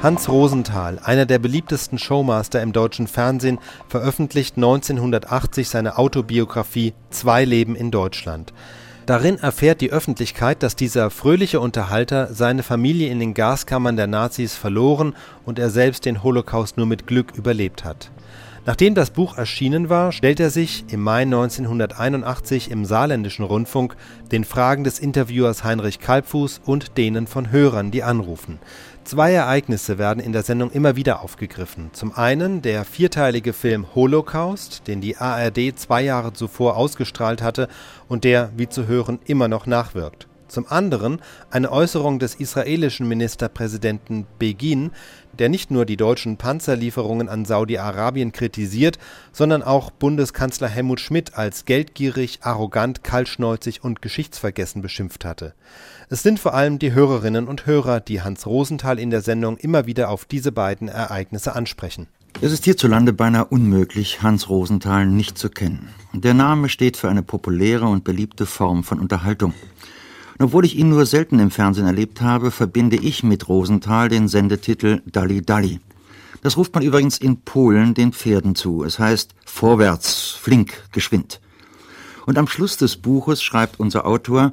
Hans Rosenthal, einer der beliebtesten Showmaster im deutschen Fernsehen, veröffentlicht 1980 seine Autobiografie Zwei Leben in Deutschland. Darin erfährt die Öffentlichkeit, dass dieser fröhliche Unterhalter seine Familie in den Gaskammern der Nazis verloren und er selbst den Holocaust nur mit Glück überlebt hat. Nachdem das Buch erschienen war, stellt er sich im Mai 1981 im Saarländischen Rundfunk den Fragen des Interviewers Heinrich Kalbfuß und denen von Hörern, die anrufen. Zwei Ereignisse werden in der Sendung immer wieder aufgegriffen. Zum einen der vierteilige Film Holocaust, den die ARD zwei Jahre zuvor ausgestrahlt hatte und der, wie zu hören, immer noch nachwirkt. Zum anderen eine Äußerung des israelischen Ministerpräsidenten Begin, der nicht nur die deutschen Panzerlieferungen an Saudi-Arabien kritisiert, sondern auch Bundeskanzler Helmut Schmidt als geldgierig, arrogant, kaltschnäuzig und geschichtsvergessen beschimpft hatte. Es sind vor allem die Hörerinnen und Hörer, die Hans Rosenthal in der Sendung immer wieder auf diese beiden Ereignisse ansprechen. Es ist hierzulande beinahe unmöglich, Hans Rosenthal nicht zu kennen. Der Name steht für eine populäre und beliebte Form von Unterhaltung. Und obwohl ich ihn nur selten im Fernsehen erlebt habe, verbinde ich mit Rosenthal den Sendetitel Dalli Dalli. Das ruft man übrigens in Polen den Pferden zu. Es heißt vorwärts, flink, geschwind. Und am Schluss des Buches schreibt unser Autor,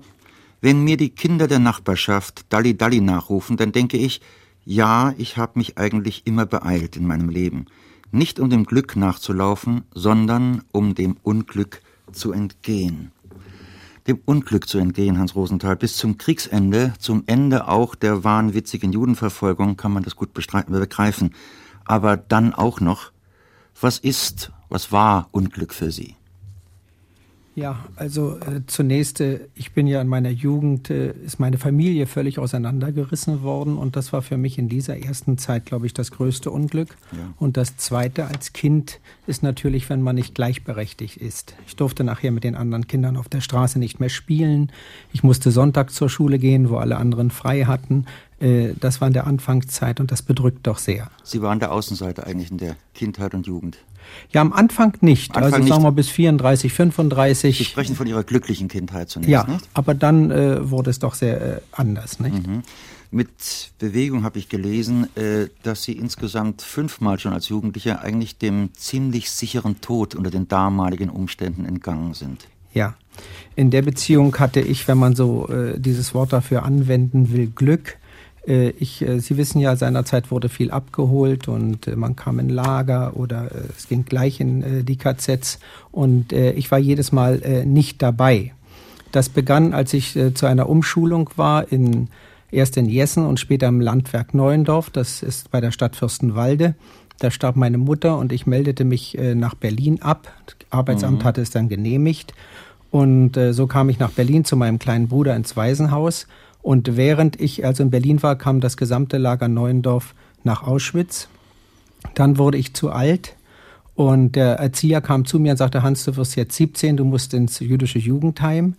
wenn mir die Kinder der Nachbarschaft Dalli Dalli nachrufen, dann denke ich, ja, ich habe mich eigentlich immer beeilt in meinem Leben. Nicht um dem Glück nachzulaufen, sondern um dem Unglück zu entgehen dem Unglück zu entgehen, Hans Rosenthal. Bis zum Kriegsende, zum Ende auch der wahnwitzigen Judenverfolgung kann man das gut begreifen. Aber dann auch noch, was ist, was war Unglück für Sie? Ja, also äh, zunächst, äh, ich bin ja in meiner Jugend, äh, ist meine Familie völlig auseinandergerissen worden und das war für mich in dieser ersten Zeit, glaube ich, das größte Unglück. Ja. Und das zweite als Kind ist natürlich, wenn man nicht gleichberechtigt ist. Ich durfte nachher mit den anderen Kindern auf der Straße nicht mehr spielen. Ich musste Sonntag zur Schule gehen, wo alle anderen frei hatten. Äh, das war in der Anfangszeit und das bedrückt doch sehr. Sie waren der Außenseite eigentlich in der Kindheit und Jugend. Ja, am Anfang nicht. Anfang also sagen wir bis 34, 35. Sie sprechen von Ihrer glücklichen Kindheit zunächst, Ja, nicht? aber dann äh, wurde es doch sehr äh, anders, nicht? Mhm. Mit Bewegung habe ich gelesen, äh, dass Sie insgesamt fünfmal schon als Jugendlicher eigentlich dem ziemlich sicheren Tod unter den damaligen Umständen entgangen sind. Ja, in der Beziehung hatte ich, wenn man so äh, dieses Wort dafür anwenden will, Glück ich, äh, Sie wissen ja, seinerzeit wurde viel abgeholt und äh, man kam in Lager oder es ging gleich in die KZs und ich war jedes Mal nicht dabei. Das begann, als ich zu einer Umschulung war, in, erst in Jessen und später im Landwerk Neuendorf, das ist bei der Stadt Fürstenwalde. Da starb meine Mutter und ich meldete mich nach Berlin ab. Das Arbeitsamt mhm. hatte es dann genehmigt. Und so kam ich nach Berlin zu meinem kleinen Bruder ins Waisenhaus und während ich also in Berlin war, kam das gesamte Lager Neuendorf nach Auschwitz. Dann wurde ich zu alt und der Erzieher kam zu mir und sagte, Hans, du wirst jetzt 17, du musst ins jüdische Jugendheim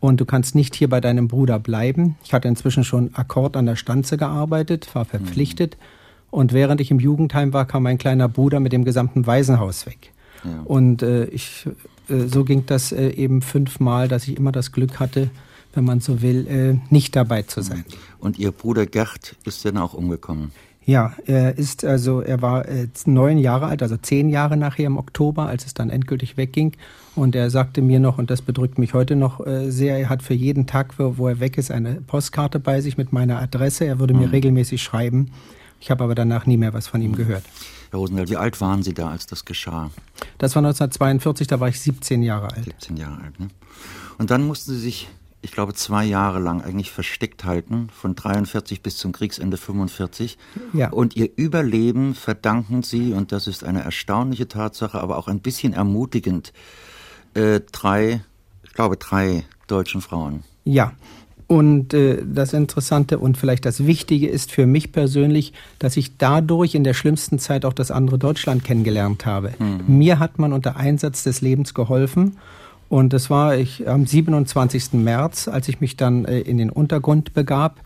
und du kannst nicht hier bei deinem Bruder bleiben. Ich hatte inzwischen schon Akkord an der Stanze gearbeitet, war verpflichtet. Mhm. Und während ich im Jugendheim war, kam mein kleiner Bruder mit dem gesamten Waisenhaus weg. Ja. Und äh, ich, äh, so ging das äh, eben fünfmal, dass ich immer das Glück hatte, wenn man so will, äh, nicht dabei zu sein. Und Ihr Bruder Gerd ist dann auch umgekommen? Ja, er ist also, er war äh, neun Jahre alt, also zehn Jahre nachher im Oktober, als es dann endgültig wegging. Und er sagte mir noch, und das bedrückt mich heute noch äh, sehr, er hat für jeden Tag, wo, er weg ist, eine Postkarte bei sich mit meiner Adresse. Er würde mhm. mir regelmäßig schreiben. Ich habe aber danach nie mehr was von ihm mhm. gehört. Herr Rosenthal, wie alt waren Sie da, als das geschah? Das war 1942, da war ich 17 Jahre alt. 17 Jahre alt, ne? Und dann mussten Sie sich ich glaube, zwei Jahre lang eigentlich versteckt halten, von 43 bis zum Kriegsende 45. Ja. Und ihr Überleben verdanken sie, und das ist eine erstaunliche Tatsache, aber auch ein bisschen ermutigend, äh, drei, ich glaube, drei deutschen Frauen. Ja. Und äh, das Interessante und vielleicht das Wichtige ist für mich persönlich, dass ich dadurch in der schlimmsten Zeit auch das andere Deutschland kennengelernt habe. Mhm. Mir hat man unter Einsatz des Lebens geholfen und das war ich am 27. März, als ich mich dann äh, in den Untergrund begab.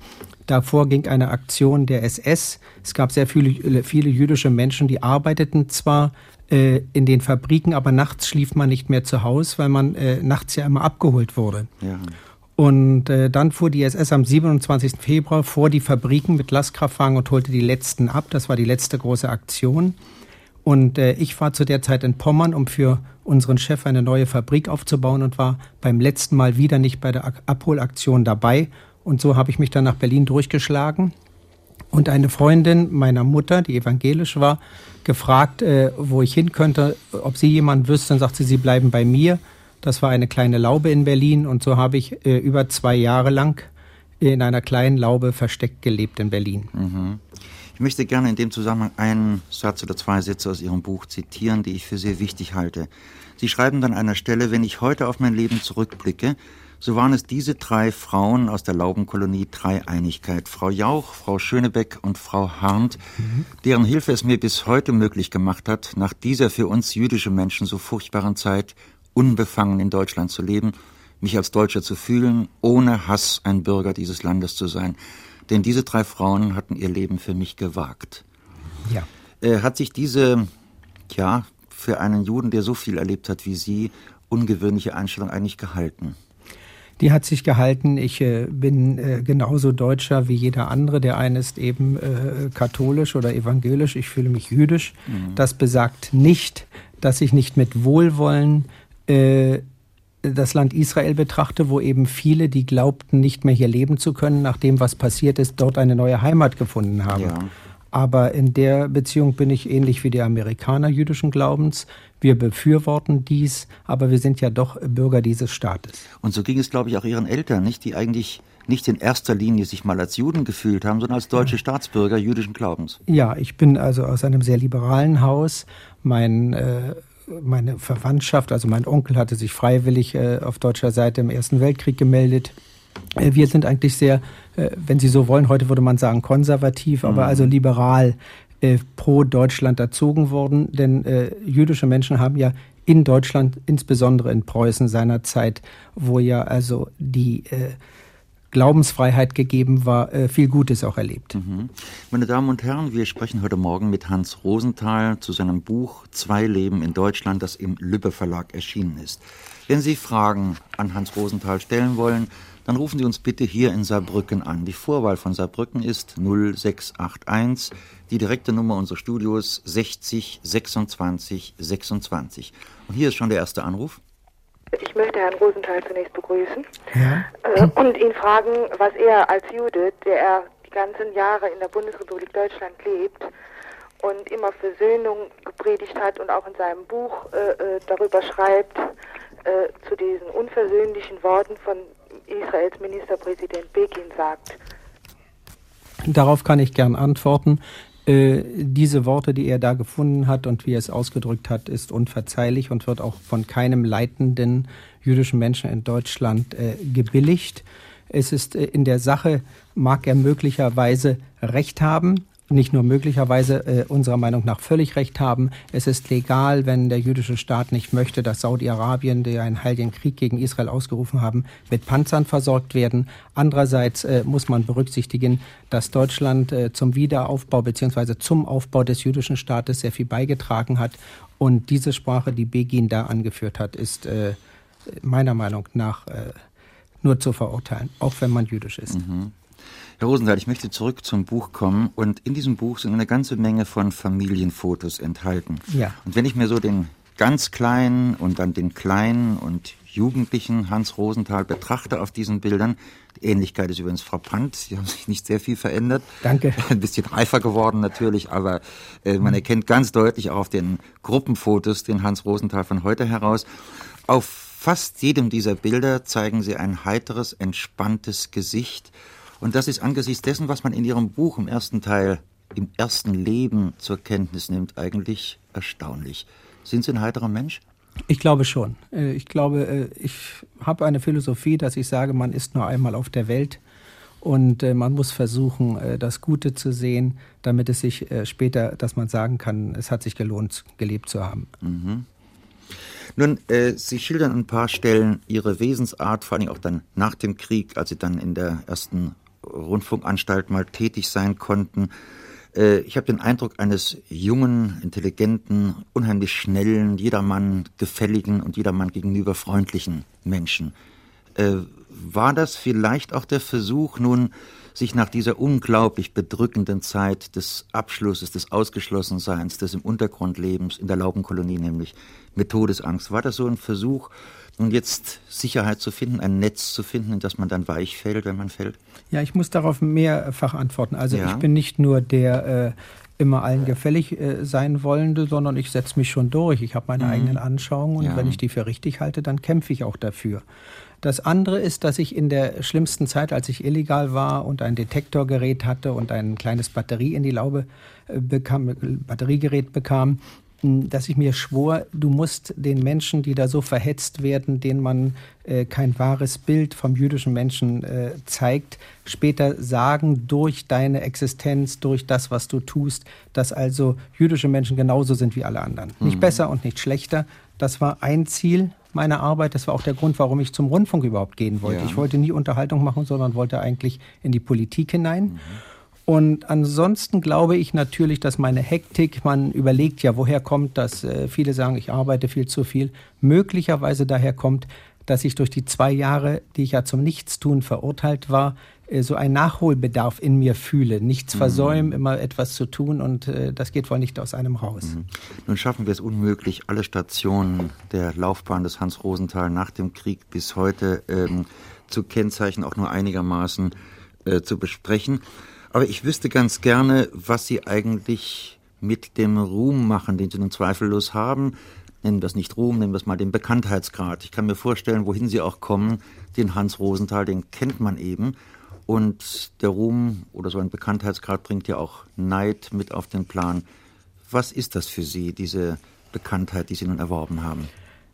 Davor ging eine Aktion der SS. Es gab sehr viele, viele jüdische Menschen, die arbeiteten zwar äh, in den Fabriken, aber nachts schlief man nicht mehr zu Hause, weil man äh, nachts ja immer abgeholt wurde. Ja. Und äh, dann fuhr die SS am 27. Februar vor die Fabriken mit Lastkraftwagen und holte die letzten ab. Das war die letzte große Aktion. Und äh, ich war zu der Zeit in Pommern, um für unseren Chef eine neue Fabrik aufzubauen und war beim letzten Mal wieder nicht bei der Abholaktion dabei. Und so habe ich mich dann nach Berlin durchgeschlagen. Und eine Freundin meiner Mutter, die evangelisch war, gefragt, äh, wo ich hin könnte, ob sie jemand wüsste. Dann sagt sie, sie bleiben bei mir. Das war eine kleine Laube in Berlin und so habe ich äh, über zwei Jahre lang in einer kleinen Laube versteckt gelebt in Berlin. Mhm. Ich möchte gerne in dem Zusammenhang einen Satz oder zwei Sätze aus Ihrem Buch zitieren, die ich für sehr wichtig halte. Sie schreiben dann an einer Stelle, wenn ich heute auf mein Leben zurückblicke, so waren es diese drei Frauen aus der Laubenkolonie Dreieinigkeit, Frau Jauch, Frau Schönebeck und Frau Harnt, mhm. deren Hilfe es mir bis heute möglich gemacht hat, nach dieser für uns jüdische Menschen so furchtbaren Zeit unbefangen in Deutschland zu leben, mich als Deutscher zu fühlen, ohne Hass ein Bürger dieses Landes zu sein. Denn diese drei Frauen hatten ihr Leben für mich gewagt. Ja. Äh, hat sich diese, ja, für einen Juden, der so viel erlebt hat wie Sie, ungewöhnliche Einstellung eigentlich gehalten? Die hat sich gehalten. Ich äh, bin äh, genauso Deutscher wie jeder andere. Der eine ist eben äh, katholisch oder evangelisch. Ich fühle mich jüdisch. Mhm. Das besagt nicht, dass ich nicht mit Wohlwollen äh, das Land Israel betrachte, wo eben viele, die glaubten, nicht mehr hier leben zu können, nach dem, was passiert ist, dort eine neue Heimat gefunden haben. Ja. Aber in der Beziehung bin ich ähnlich wie die Amerikaner jüdischen Glaubens. Wir befürworten dies, aber wir sind ja doch Bürger dieses Staates. Und so ging es, glaube ich, auch Ihren Eltern, nicht? Die eigentlich nicht in erster Linie sich mal als Juden gefühlt haben, sondern als deutsche Staatsbürger jüdischen Glaubens. Ja, ich bin also aus einem sehr liberalen Haus. Mein äh, meine Verwandtschaft, also mein Onkel hatte sich freiwillig äh, auf deutscher Seite im Ersten Weltkrieg gemeldet. Äh, wir sind eigentlich sehr, äh, wenn Sie so wollen, heute würde man sagen konservativ, aber mhm. also liberal äh, pro Deutschland erzogen worden, denn äh, jüdische Menschen haben ja in Deutschland, insbesondere in Preußen seinerzeit, wo ja also die äh, Glaubensfreiheit gegeben war, äh, viel Gutes auch erlebt. Mhm. Meine Damen und Herren, wir sprechen heute Morgen mit Hans Rosenthal zu seinem Buch Zwei Leben in Deutschland, das im Lübbe Verlag erschienen ist. Wenn Sie Fragen an Hans Rosenthal stellen wollen, dann rufen Sie uns bitte hier in Saarbrücken an. Die Vorwahl von Saarbrücken ist 0681, die direkte Nummer unseres Studios 60 26 26. Und hier ist schon der erste Anruf. Ich möchte Herrn Rosenthal zunächst begrüßen ja. äh, und ihn fragen, was er als Jude, der er die ganzen Jahre in der Bundesrepublik Deutschland lebt und immer Versöhnung gepredigt hat und auch in seinem Buch äh, äh darüber schreibt, äh, zu diesen unversöhnlichen Worten von Israels Ministerpräsident Begin sagt. Darauf kann ich gern antworten. Äh, diese Worte, die er da gefunden hat und wie er es ausgedrückt hat, ist unverzeihlich und wird auch von keinem leitenden jüdischen Menschen in Deutschland äh, gebilligt. Es ist äh, in der Sache, mag er möglicherweise Recht haben, nicht nur möglicherweise äh, unserer Meinung nach völlig recht haben. Es ist legal, wenn der jüdische Staat nicht möchte, dass Saudi-Arabien, die einen heiligen Krieg gegen Israel ausgerufen haben, mit Panzern versorgt werden. Andererseits äh, muss man berücksichtigen, dass Deutschland äh, zum Wiederaufbau bzw. zum Aufbau des jüdischen Staates sehr viel beigetragen hat. Und diese Sprache, die Begin da angeführt hat, ist äh, meiner Meinung nach äh, nur zu verurteilen, auch wenn man jüdisch ist. Mhm. Herr Rosenthal, ich möchte zurück zum Buch kommen und in diesem Buch sind eine ganze Menge von Familienfotos enthalten. Ja. Und wenn ich mir so den ganz kleinen und dann den kleinen und jugendlichen Hans Rosenthal betrachte auf diesen Bildern, die Ähnlichkeit ist übrigens frappant, sie haben sich nicht sehr viel verändert. Danke. Ein bisschen reifer geworden natürlich, aber äh, man erkennt ganz deutlich auch auf den Gruppenfotos den Hans Rosenthal von heute heraus. Auf fast jedem dieser Bilder zeigen sie ein heiteres, entspanntes Gesicht und das ist angesichts dessen, was man in Ihrem Buch im ersten Teil, im ersten Leben zur Kenntnis nimmt, eigentlich erstaunlich. Sind Sie ein heiterer Mensch? Ich glaube schon. Äh, ich glaube, äh, ich habe eine Philosophie, dass ich sage, man ist nur einmal auf der Welt und äh, man muss versuchen, das Gute zu sehen, damit es sich später, dass man sagen kann, es hat sich gelohnt, gelebt zu haben. Mhm. Nun, äh, Sie schildern an ein paar Stellen Ihre Wesensart, vor allem auch dann nach dem Krieg, als Sie dann in der ersten Rundfunkanstalt mal tätig sein konnten. Äh, ich habe den Eindruck eines jungen, intelligenten, unheimlich schnellen, jedermann gefälligen und jedermann gegenüber freundlichen Menschen. Äh, war das vielleicht auch der Versuch, nun sich nach dieser unglaublich bedrückenden Zeit des Abschlusses, des Ausgeschlossenseins, des im Untergrund Lebens, in der Laubenkolonie nämlich, mit Todesangst, war das so ein Versuch, nun jetzt Sicherheit zu finden, ein Netz zu finden, in das man dann weich fällt, wenn man fällt? Ja, ich muss darauf mehrfach antworten. Also ja. ich bin nicht nur der äh, immer allen gefällig äh, sein wollende, sondern ich setze mich schon durch. Ich habe meine mhm. eigenen Anschauungen und ja. wenn ich die für richtig halte, dann kämpfe ich auch dafür. Das andere ist, dass ich in der schlimmsten Zeit, als ich illegal war und ein Detektorgerät hatte und ein kleines Batterie in die Laube äh, bekam, Batteriegerät bekam, dass ich mir schwor, du musst den Menschen, die da so verhetzt werden, denen man äh, kein wahres Bild vom jüdischen Menschen äh, zeigt, später sagen durch deine Existenz, durch das, was du tust, dass also jüdische Menschen genauso sind wie alle anderen. Mhm. Nicht besser und nicht schlechter. Das war ein Ziel meiner Arbeit. Das war auch der Grund, warum ich zum Rundfunk überhaupt gehen wollte. Ja. Ich wollte nie Unterhaltung machen, sondern wollte eigentlich in die Politik hinein. Mhm. Und ansonsten glaube ich natürlich, dass meine Hektik, man überlegt ja, woher kommt das? Äh, viele sagen, ich arbeite viel zu viel. Möglicherweise daher kommt, dass ich durch die zwei Jahre, die ich ja zum Nichtstun verurteilt war, äh, so einen Nachholbedarf in mir fühle. Nichts mhm. versäumen, immer etwas zu tun und äh, das geht wohl nicht aus einem raus. Mhm. Nun schaffen wir es unmöglich, alle Stationen der Laufbahn des Hans Rosenthal nach dem Krieg bis heute ähm, zu kennzeichnen, auch nur einigermaßen äh, zu besprechen. Aber ich wüsste ganz gerne, was Sie eigentlich mit dem Ruhm machen, den Sie nun zweifellos haben. Nennen wir es nicht Ruhm, nennen wir es mal den Bekanntheitsgrad. Ich kann mir vorstellen, wohin Sie auch kommen, den Hans Rosenthal, den kennt man eben. Und der Ruhm oder so ein Bekanntheitsgrad bringt ja auch Neid mit auf den Plan. Was ist das für Sie, diese Bekanntheit, die Sie nun erworben haben?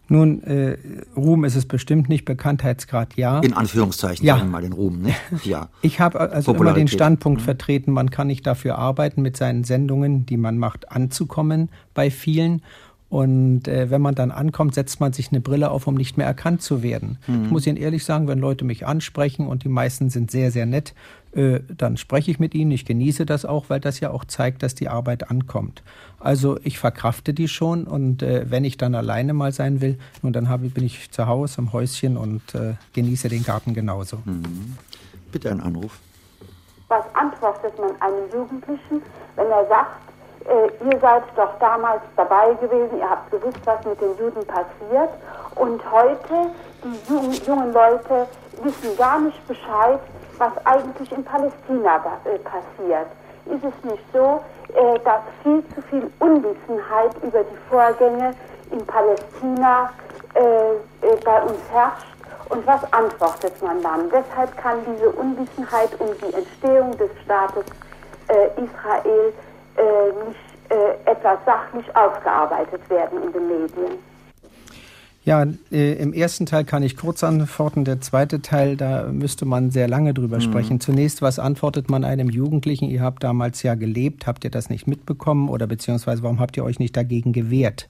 Nun, äh, Ruhm ist es bestimmt nicht, Bekanntheitsgrad ja. In Anführungszeichen, ja. sagen wir mal den Ruhm, ne? Ja. Ich habe also immer den Standpunkt mhm. vertreten, man kann nicht dafür arbeiten, mit seinen Sendungen, die man macht, anzukommen bei vielen. Und äh, wenn man dann ankommt, setzt man sich eine Brille auf, um nicht mehr erkannt zu werden. Mhm. Ich muss Ihnen ehrlich sagen, wenn Leute mich ansprechen und die meisten sind sehr, sehr nett, äh, dann spreche ich mit ihnen. Ich genieße das auch, weil das ja auch zeigt, dass die Arbeit ankommt. Also ich verkrafte die schon und äh, wenn ich dann alleine mal sein will, nun dann habe, bin ich zu Hause im Häuschen und äh, genieße den Garten genauso. Mhm. Bitte einen Anruf. Was antwortet man einem Jugendlichen, wenn er sagt, äh, ihr seid doch damals dabei gewesen, ihr habt gewusst, was mit den Juden passiert und heute die jungen, jungen Leute wissen gar nicht Bescheid, was eigentlich in Palästina äh, passiert. Ist es nicht so, äh, dass viel zu viel Unwissenheit über die Vorgänge in Palästina äh, bei uns herrscht? Und was antwortet man dann? Weshalb kann diese Unwissenheit um die Entstehung des Staates Israel nicht etwas sachlich aufgearbeitet werden in den Medien? Ja, äh, im ersten Teil kann ich kurz antworten. Der zweite Teil, da müsste man sehr lange drüber mhm. sprechen. Zunächst, was antwortet man einem Jugendlichen? Ihr habt damals ja gelebt, habt ihr das nicht mitbekommen oder beziehungsweise warum habt ihr euch nicht dagegen gewehrt?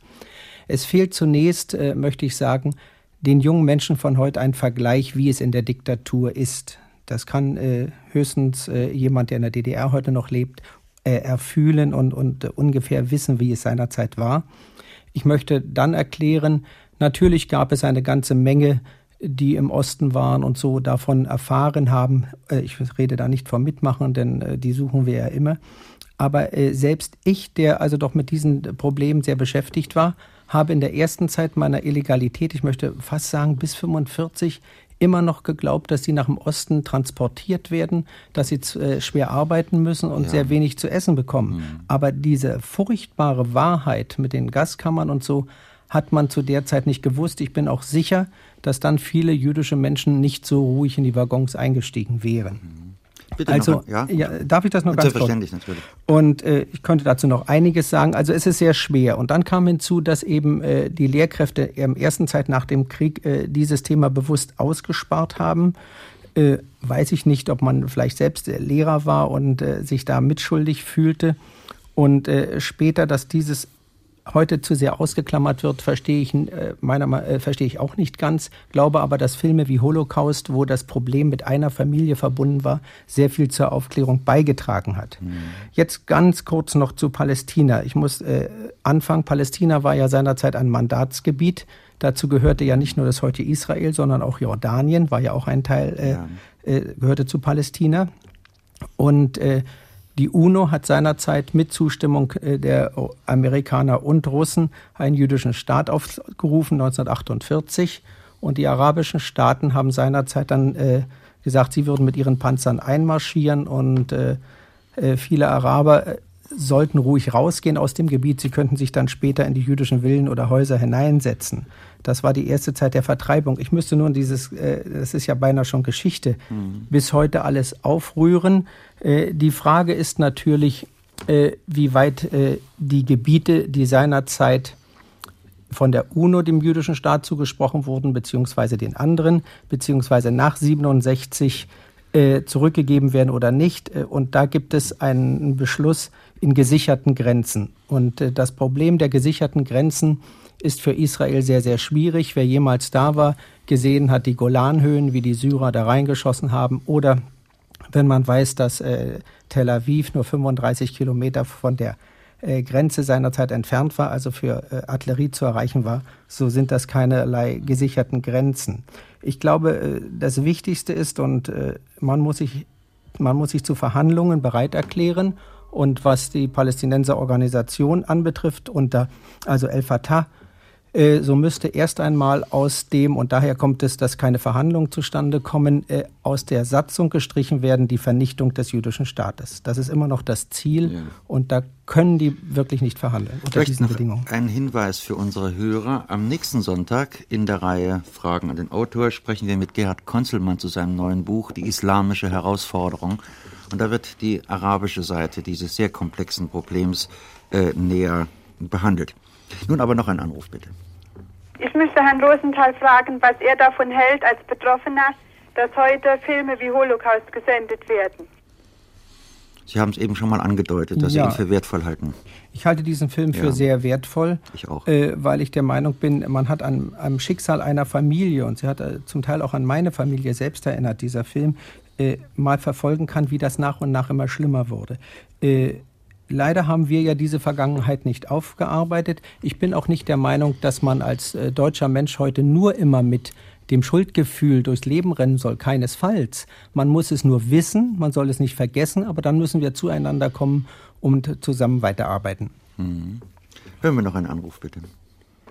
Es fehlt zunächst, äh, möchte ich sagen, den jungen Menschen von heute ein Vergleich, wie es in der Diktatur ist. Das kann äh, höchstens äh, jemand, der in der DDR heute noch lebt, äh, erfühlen und, und äh, ungefähr wissen, wie es seinerzeit war. Ich möchte dann erklären, Natürlich gab es eine ganze Menge, die im Osten waren und so davon erfahren haben. Äh, ich rede da nicht vom Mitmachen, denn die suchen wir ja immer. Aber selbst ich, der also doch mit diesen Problemen sehr beschäftigt war, habe in der ersten Zeit meiner Illegalität, ich möchte fast sagen bis 45, immer noch geglaubt, dass sie nach dem Osten transportiert werden, dass sie schwer arbeiten müssen und ja. sehr wenig zu essen bekommen. Mhm. Aber diese furchtbare Wahrheit mit den Gaskammern und so hat man zu der Zeit nicht gewusst. Ich bin auch sicher, dass dann viele jüdische Menschen nicht so ruhig in die Waggons eingestiegen wären. Bitte also, noch, ja? ja? darf ich das noch ganz kurz? natürlich. Und äh, ich könnte dazu noch einiges sagen. Also es ist sehr schwer. Und dann kam hinzu, dass eben äh, die Lehrkräfte in der ersten Zeit nach dem Krieg äh, dieses Thema bewusst ausgespart haben. Äh, weiß ich nicht, ob man vielleicht selbst Lehrer war und äh, sich da mitschuldig fühlte. Und äh, später, dass dieses heute zu sehr ausgeklammert wird, verstehe ich, äh, meiner, äh, verstehe ich auch nicht ganz. Glaube aber, dass Filme wie Holocaust, wo das Problem mit einer Familie verbunden war, sehr viel zur Aufklärung beigetragen hat. Mhm. Jetzt ganz kurz noch zu Palästina. Ich muss äh, anfangen. Palästina war ja seinerzeit ein Mandatsgebiet. Dazu gehörte ja nicht nur das heute Israel, sondern auch Jordanien, war ja auch ein Teil, äh, ja. äh, gehörte zu Palästina. Und äh, die UNO hat seinerzeit mit Zustimmung äh, der Amerikaner und Russen einen jüdischen Staat aufgerufen, 1948. Und die arabischen Staaten haben seinerzeit dann äh, gesagt, sie würden mit ihren Panzern einmarschieren und äh, äh viele Araber äh, sollten ruhig rausgehen aus dem Gebiet. Sie könnten sich dann später in die jüdischen Villen oder Häuser hineinsetzen. Das war die erste Zeit der Vertreibung. Ich müsste nun dieses, äh, das ist ja beinahe schon Geschichte, mhm. bis heute alles aufrühren. Äh, die Frage ist natürlich, äh, wie weit äh, die Gebiete, die seinerzeit von der UNO dem jüdischen Staat zugesprochen wurden, beziehungsweise den anderen, beziehungsweise nach 67 äh, zurückgegeben werden oder nicht. Äh, und da gibt es einen Beschluss in gesicherten Grenzen. Und das Problem der gesicherten Grenzen ist für Israel sehr, sehr schwierig. Wer jemals da war, gesehen hat die Golanhöhen, wie die Syrer da reingeschossen haben. Oder wenn man weiß, dass äh, Tel Aviv nur 35 Kilometer von der äh, Grenze seinerzeit entfernt war, also für äh, Artillerie zu erreichen war, so sind das keinerlei gesicherten Grenzen. Ich glaube, äh, das Wichtigste ist, und äh, man, muss sich, man muss sich zu Verhandlungen bereit erklären. Und was die Palästinenserorganisation anbetrifft, unter also El Fatah, äh, so müsste erst einmal aus dem, und daher kommt es, dass keine Verhandlungen zustande kommen, äh, aus der Satzung gestrichen werden, die Vernichtung des jüdischen Staates. Das ist immer noch das Ziel ja. und da können die wirklich nicht verhandeln unter Vielleicht diesen Bedingungen. Ein Hinweis für unsere Hörer. Am nächsten Sonntag in der Reihe Fragen an den Autor sprechen wir mit Gerhard Konzelmann zu seinem neuen Buch Die islamische Herausforderung. Und da wird die arabische Seite dieses sehr komplexen Problems äh, näher behandelt. Nun aber noch ein Anruf, bitte. Ich müsste Herrn Rosenthal fragen, was er davon hält als Betroffener, dass heute Filme wie Holocaust gesendet werden. Sie haben es eben schon mal angedeutet, dass ja. Sie ihn für wertvoll halten. Ich halte diesen Film für ja. sehr wertvoll. Ich auch. Äh, weil ich der Meinung bin, man hat an, am Schicksal einer Familie, und sie hat äh, zum Teil auch an meine Familie selbst erinnert, dieser Film, äh, mal verfolgen kann, wie das nach und nach immer schlimmer wurde. Äh, Leider haben wir ja diese Vergangenheit nicht aufgearbeitet. Ich bin auch nicht der Meinung, dass man als äh, deutscher Mensch heute nur immer mit dem Schuldgefühl durchs Leben rennen soll. Keinesfalls. Man muss es nur wissen, man soll es nicht vergessen, aber dann müssen wir zueinander kommen und zusammen weiterarbeiten. Mhm. Hören wir noch einen Anruf, bitte.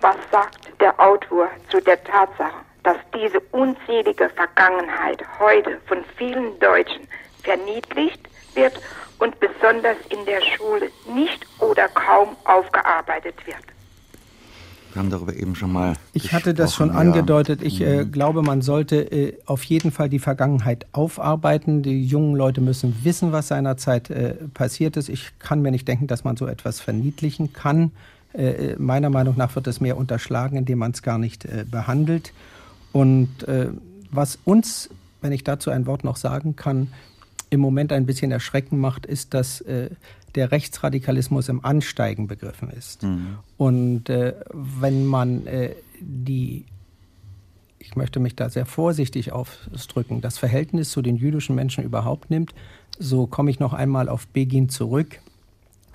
Was sagt der Autor zu der Tatsache, dass diese unzählige Vergangenheit heute von vielen Deutschen verniedlicht wird und besonders in der Schule nicht oder kaum aufgearbeitet wird. Wir haben darüber eben schon mal. Ich hatte das schon ja. angedeutet. Ich äh, mhm. glaube, man sollte äh, auf jeden Fall die Vergangenheit aufarbeiten. Die jungen Leute müssen wissen, was seinerzeit äh, passiert ist. Ich kann mir nicht denken, dass man so etwas verniedlichen kann. Äh, äh, meiner Meinung nach wird es mehr unterschlagen, indem man es gar nicht äh, behandelt. Und was uns, wenn ich dazu ein Wort noch sagen kann, im Moment ein bisschen erschreckend macht, ist, dass äh, der Rechtsradikalismus im Ansteigen begriffen ist. Mhm. Und äh, wenn man äh, die, ich möchte mich da sehr vorsichtig ausdrücken, das Verhältnis zu den jüdischen Menschen überhaupt nimmt, so komme ich noch einmal auf Begin zurück.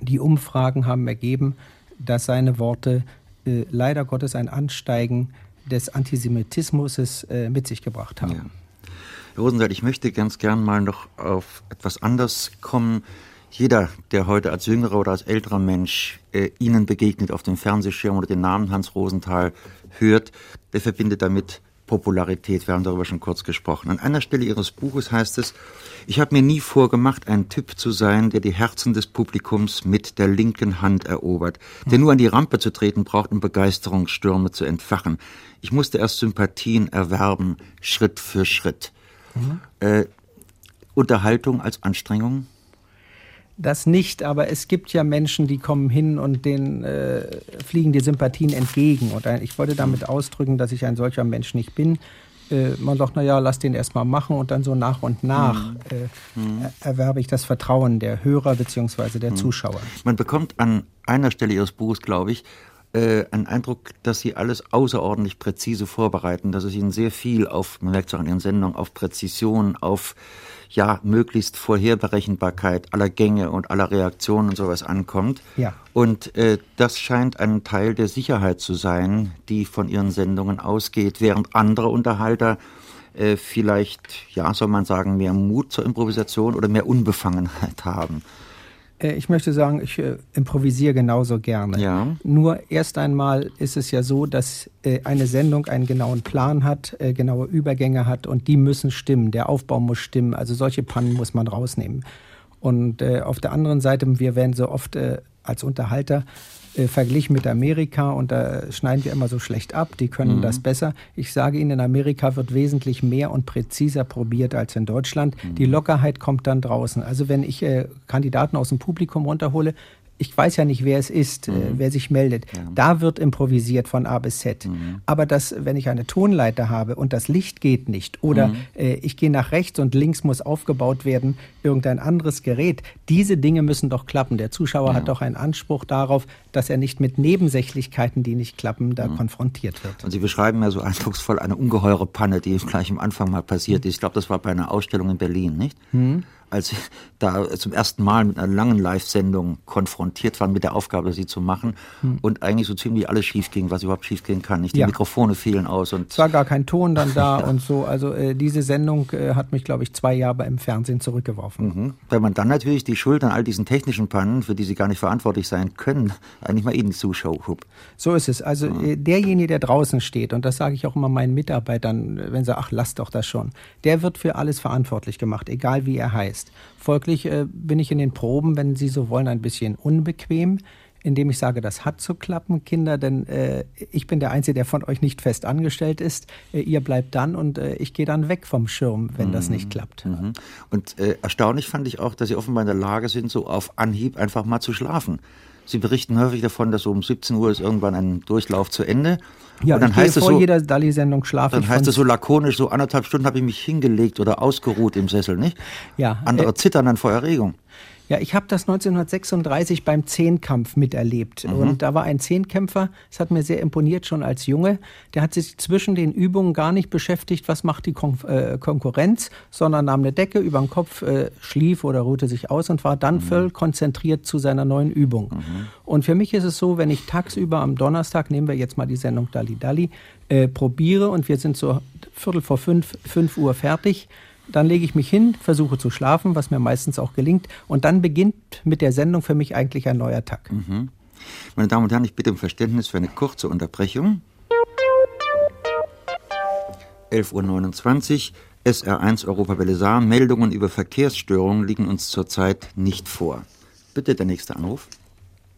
Die Umfragen haben ergeben, dass seine Worte äh, leider Gottes ein Ansteigen des Antisemitismus äh, mit sich gebracht haben. Ja. Herr Rosenthal, ich möchte ganz gern mal noch auf etwas anderes kommen. Jeder, der heute als jüngerer oder als älterer Mensch äh, Ihnen begegnet auf dem Fernsehschirm oder den Namen Hans Rosenthal hört, der verbindet damit Popularität. Wir haben darüber schon kurz gesprochen. An einer Stelle Ihres Buches heißt es, ich habe mir nie vorgemacht, ein Typ zu sein, der die Herzen des Publikums mit der linken Hand erobert, der nur an die Rampe zu treten braucht, um Begeisterungsstürme zu entfachen. Ich musste erst Sympathien erwerben, Schritt für Schritt. Mhm. Äh, Unterhaltung als Anstrengung? Das nicht, aber es gibt ja Menschen, die kommen hin und denen äh, fliegen die Sympathien entgegen. Und ich wollte damit ausdrücken, dass ich ein solcher Mensch nicht bin. Äh, man sagt, naja, lass den erstmal machen und dann so nach und nach mhm. äh, mhm. erwerbe ich das Vertrauen der Hörer bzw. der mhm. Zuschauer. Man bekommt an einer Stelle Ihres Buches, glaube ich, äh, einen Eindruck, dass Sie alles außerordentlich präzise vorbereiten, dass es Ihnen sehr viel auf, man merkt es auch an Ihren Sendungen, auf Präzision, auf ja, möglichst Vorherberechenbarkeit aller Gänge und aller Reaktionen und sowas ankommt. Ja. Und äh, das scheint ein Teil der Sicherheit zu sein, die von Ihren Sendungen ausgeht, während andere Unterhalter äh, vielleicht, ja, soll man sagen, mehr Mut zur Improvisation oder mehr Unbefangenheit haben. Äh, ich möchte sagen, ich äh, improvisiere genauso gerne. Ja. Nur erst einmal ist es ja so, dass äh, eine Sendung einen genauen Plan hat, genaue Übergänge hat und die müssen stimmen. Der Aufbau muss stimmen. Also solche Pannen muss man rausnehmen. Und auf der anderen Seite, wir werden so oft als Unterhalter äh, verglichen mit Amerika und da schneiden wir immer so schlecht ab, die können mhm. das besser. Ich sage Ihnen, in Amerika wird wesentlich mehr und präziser probiert als in Deutschland. Mhm. Die Lockerheit kommt dann draußen. Also wenn ich äh, Kandidaten aus dem Publikum runterhole, ich weiß ja nicht, wer es ist, äh, mhm. äh, wer sich meldet. Ja. Da wird improvisiert von A bis Z. Mhm. Aber das, wenn ich eine Tonleiter habe und das Licht geht nicht oder mhm. äh, ich gehe nach rechts und links muss aufgebaut werden, irgendein anderes Gerät, diese Dinge müssen doch klappen. Der Zuschauer ja. hat doch einen Anspruch darauf, dass er nicht mit Nebensächlichkeiten, die nicht klappen, da mhm. konfrontiert wird. Und Sie beschreiben ja so eindrucksvoll eine ungeheure Panne, die gleich am Anfang mal passiert ist. Ich glaube, das war bei einer Ausstellung in Berlin, nicht? Mhm als ich da zum ersten Mal mit einer langen Live-Sendung konfrontiert war mit der Aufgabe, sie zu machen hm. und eigentlich so ziemlich alles schief ging, was überhaupt schief gehen kann. Nicht die ja. Mikrofone fielen aus und es war gar kein Ton dann da ja. und so. Also äh, diese Sendung äh, hat mich, glaube ich, zwei Jahre im Fernsehen zurückgeworfen. Mhm. Weil man dann natürlich die Schuld an all diesen technischen Pannen, für die sie gar nicht verantwortlich sein können, eigentlich mal ihnen zuschaut. So ist es. Also ja. äh, derjenige, der draußen steht und das sage ich auch immer meinen Mitarbeitern, wenn sie ach lass doch das schon, der wird für alles verantwortlich gemacht, egal wie er heißt ist. Folglich äh, bin ich in den Proben, wenn Sie so wollen, ein bisschen unbequem, indem ich sage, das hat zu klappen, Kinder, denn äh, ich bin der Einzige, der von euch nicht fest angestellt ist. Äh, ihr bleibt dann und äh, ich gehe dann weg vom Schirm, wenn mhm. das nicht klappt. Mhm. Und äh, erstaunlich fand ich auch, dass Sie offenbar in der Lage sind, so auf Anhieb einfach mal zu schlafen. Sie berichten häufig davon, dass so um 17 Uhr ist irgendwann ein Durchlauf zu Ende. Ja, und dann heißt es so, jeder Dali-Sendung schlafe Dann heißt es so lakonisch, so anderthalb Stunden habe ich mich hingelegt oder ausgeruht im Sessel, nicht? Ja. Andere äh, zittern dann vor Erregung. Ja, ich habe das 1936 beim Zehnkampf miterlebt. Mhm. Und da war ein Zehnkämpfer, das hat mir sehr imponiert schon als Junge, der hat sich zwischen den Übungen gar nicht beschäftigt, was macht die Kon äh, Konkurrenz, sondern nahm eine Decke über den Kopf, äh, schlief oder ruhte sich aus und war dann mhm. voll konzentriert zu seiner neuen Übung. Mhm. Und für mich ist es so, wenn ich tagsüber am Donnerstag, nehmen wir jetzt mal die Sendung Dali Dali, äh, probiere und wir sind so Viertel vor fünf, fünf Uhr fertig, dann lege ich mich hin, versuche zu schlafen, was mir meistens auch gelingt. Und dann beginnt mit der Sendung für mich eigentlich ein neuer Tag. Mhm. Meine Damen und Herren, ich bitte um Verständnis für eine kurze Unterbrechung. 11.29 Uhr, SR1 Europa Belisar. Meldungen über Verkehrsstörungen liegen uns zurzeit nicht vor. Bitte der nächste Anruf.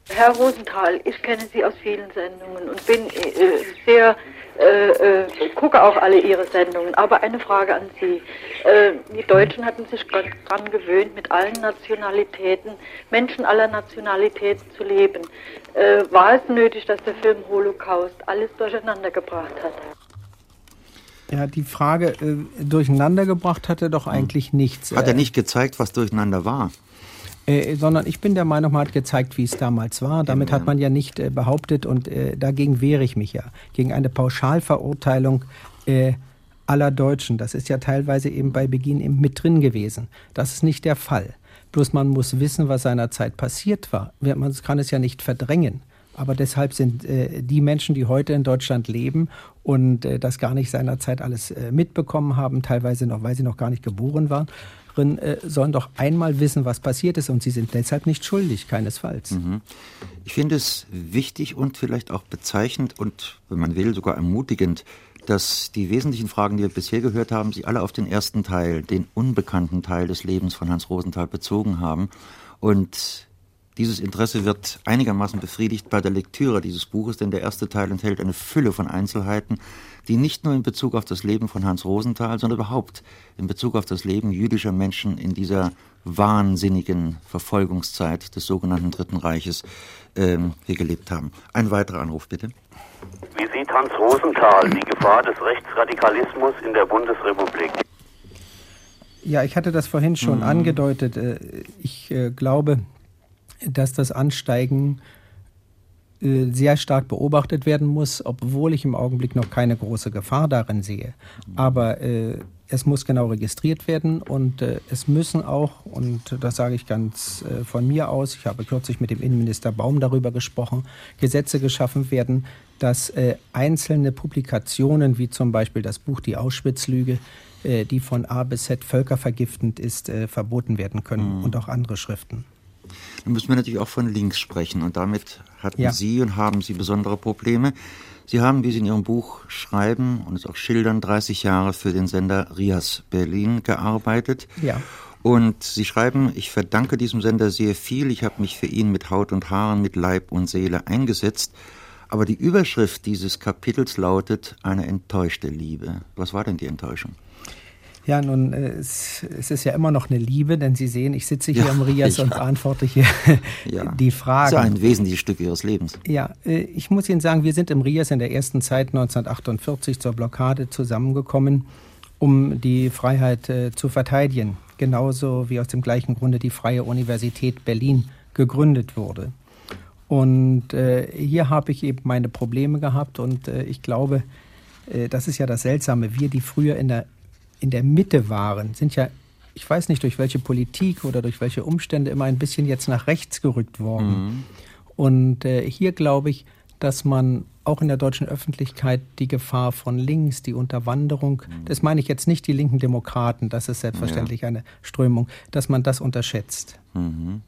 Herr Rosenthal, ich kenne Sie aus vielen Sendungen und bin äh, sehr äh, äh, gucke auch alle Ihre Sendungen. Aber eine Frage an Sie. Äh, die Deutschen hatten sich daran gewöhnt, mit allen Nationalitäten, Menschen aller Nationalitäten zu leben. Äh, war es nötig, dass der Film Holocaust alles durcheinander gebracht hat? Ja, die Frage äh, durcheinander gebracht hat er doch eigentlich nichts. Hat er nicht gezeigt, was durcheinander war? Äh, sondern ich bin der Meinung, man hat gezeigt, wie es damals war. Damit ja. hat man ja nicht äh, behauptet und äh, dagegen wehre ich mich ja. Gegen eine Pauschalverurteilung äh, aller Deutschen. Das ist ja teilweise eben bei Beginn eben mit drin gewesen. Das ist nicht der Fall. Bloß man muss wissen, was seinerzeit passiert war. Man kann es ja nicht verdrängen. Aber deshalb sind äh, die Menschen, die heute in Deutschland leben und äh, das gar nicht seinerzeit alles äh, mitbekommen haben, teilweise noch, weil sie noch gar nicht geboren waren, äh, sollen doch einmal wissen, was passiert ist und sie sind deshalb nicht schuldig, keinesfalls. Mhm. Ich finde es wichtig und vielleicht auch bezeichnend und, wenn man will, sogar ermutigend, dass die wesentlichen Fragen, die wir bisher gehört haben, sich alle auf den ersten Teil, den unbekannten Teil des Lebens von Hans Rosenthal bezogen haben. Und dieses Interesse wird einigermaßen befriedigt bei der Lektüre dieses Buches, denn der erste Teil enthält eine Fülle von Einzelheiten, die nicht nur in Bezug auf das Leben von Hans Rosenthal, sondern überhaupt in Bezug auf das Leben jüdischer Menschen in dieser wahnsinnigen Verfolgungszeit des sogenannten Dritten Reiches ähm, hier gelebt haben. Ein weiterer Anruf, bitte. Wie sieht Hans Rosenthal die Gefahr des Rechtsradikalismus in der Bundesrepublik? Ja, ich hatte das vorhin schon mhm. angedeutet. Äh, ich äh, glaube, dass das Ansteigen äh, sehr stark beobachtet werden muss, obwohl ich im Augenblick noch keine große Gefahr darin sehe. Aber äh, es muss genau registriert werden und äh, es müssen auch, und das sage ich ganz äh, von mir aus, ich habe kürzlich mit dem Innenminister Baum darüber gesprochen, Gesetze geschaffen werden, dass äh, einzelne Publikationen, wie zum Beispiel das Buch Die Auschwitz-Lüge, äh, die von A bis Z völkervergiftend ist, äh, verboten werden können mhm. und auch andere Schriften. Dann müssen wir natürlich auch von links sprechen und damit hatten ja. Sie und haben Sie besondere Probleme. Sie haben, wie Sie in Ihrem Buch schreiben und es auch schildern, 30 Jahre für den Sender Rias Berlin gearbeitet. Ja. Und Sie schreiben, ich verdanke diesem Sender sehr viel. Ich habe mich für ihn mit Haut und Haaren, mit Leib und Seele eingesetzt. Aber die Überschrift dieses Kapitels lautet eine enttäuschte Liebe. Was war denn die Enttäuschung? Ja, nun, äh, es, es, ist ja immer noch eine Liebe, denn Sie sehen, ich sitze hier ja, im Rias und beantworte hier ja. die Fragen. Das ist ein wesentliches Stück Ihres Lebens. Ja, äh, ich muss Ihnen sagen, wir sind im Rias in der ersten Zeit 1948 zur Blockade zusammengekommen, um die Freiheit äh, zu verteidigen. Genauso wie aus dem gleichen Grunde die Freie Universität Berlin gegründet wurde. Und äh, hier habe ich eben meine Probleme gehabt und äh, ich glaube, das ist ja das Seltsame. Wir, die früher in der in der Mitte waren, sind ja, ich weiß nicht durch welche Politik oder durch welche Umstände, immer ein bisschen jetzt nach rechts gerückt worden. Mhm. Und äh, hier glaube ich, dass man auch in der deutschen Öffentlichkeit die Gefahr von links, die Unterwanderung, mhm. das meine ich jetzt nicht die linken Demokraten, das ist selbstverständlich ja. eine Strömung, dass man das unterschätzt. Mhm.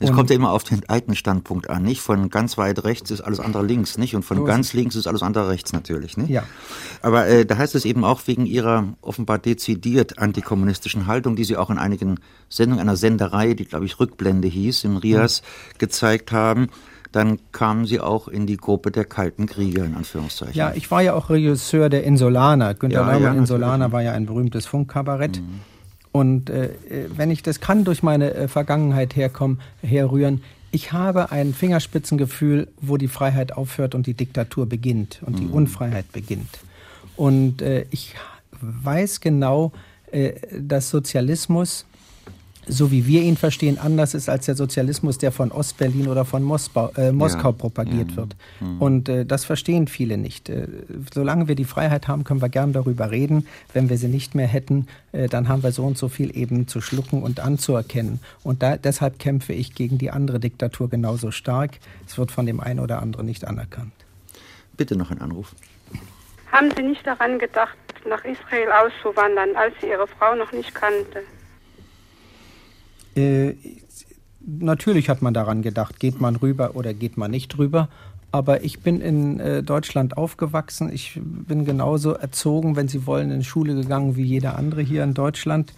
Es kommt ja immer auf den eigenen Standpunkt an, nicht? Von ganz weit rechts ist alles andere links, nicht? Und von ganz links ist alles andere rechts natürlich, nicht? Ja. Aber äh, da heißt es eben auch wegen ihrer offenbar dezidiert antikommunistischen Haltung, die sie auch in einigen Sendungen einer Senderei, die glaube ich Rückblende hieß, im Rias, mhm. gezeigt haben, dann kamen sie auch in die Gruppe der kalten Krieger, in Anführungszeichen. Ja, ich war ja auch Regisseur der Insolaner. Günter ja, Neumann ja, Insolaner war ja ein berühmtes Funkkabarett. Mhm. Und äh, wenn ich das kann durch meine äh, Vergangenheit herkommen, herrühren, ich habe ein Fingerspitzengefühl, wo die Freiheit aufhört und die Diktatur beginnt und mhm. die Unfreiheit beginnt. Und äh, ich weiß genau, äh, dass Sozialismus so wie wir ihn verstehen, anders ist als der Sozialismus, der von Ostberlin oder von Mosbau, äh, Moskau ja. propagiert ja. wird. Mhm. Und äh, das verstehen viele nicht. Äh, solange wir die Freiheit haben, können wir gern darüber reden. Wenn wir sie nicht mehr hätten, äh, dann haben wir so und so viel eben zu schlucken und anzuerkennen. Und da, deshalb kämpfe ich gegen die andere Diktatur genauso stark. Es wird von dem einen oder anderen nicht anerkannt. Bitte noch ein Anruf. Haben Sie nicht daran gedacht, nach Israel auszuwandern, als Sie Ihre Frau noch nicht kannte? Äh, natürlich hat man daran gedacht, geht man rüber oder geht man nicht rüber. Aber ich bin in äh, Deutschland aufgewachsen. Ich bin genauso erzogen, wenn Sie wollen, in Schule gegangen wie jeder andere hier in Deutschland.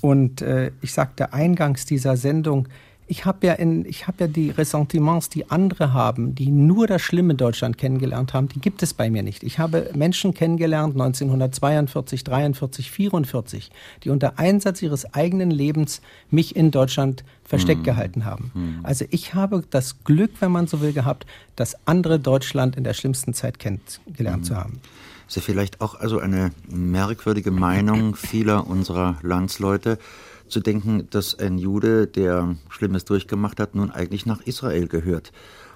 Und äh, ich sagte eingangs dieser Sendung, ich habe ja, in, ich hab ja die Ressentiments, die andere haben, die nur das schlimme Deutschland kennengelernt haben, die gibt es bei mir nicht. Ich habe Menschen kennengelernt 1942, 43, 44, die unter Einsatz ihres eigenen Lebens mich in Deutschland versteckt mhm. gehalten haben. Mhm. Also ich habe das Glück, wenn man so will, gehabt, das andere Deutschland in der schlimmsten Zeit kennengelernt mhm. zu haben. Das ist ja vielleicht auch also eine merkwürdige Meinung vieler unserer Landsleute zu denken, dass ein Jude, der Schlimmes durchgemacht hat, nun eigentlich nach Israel gehört.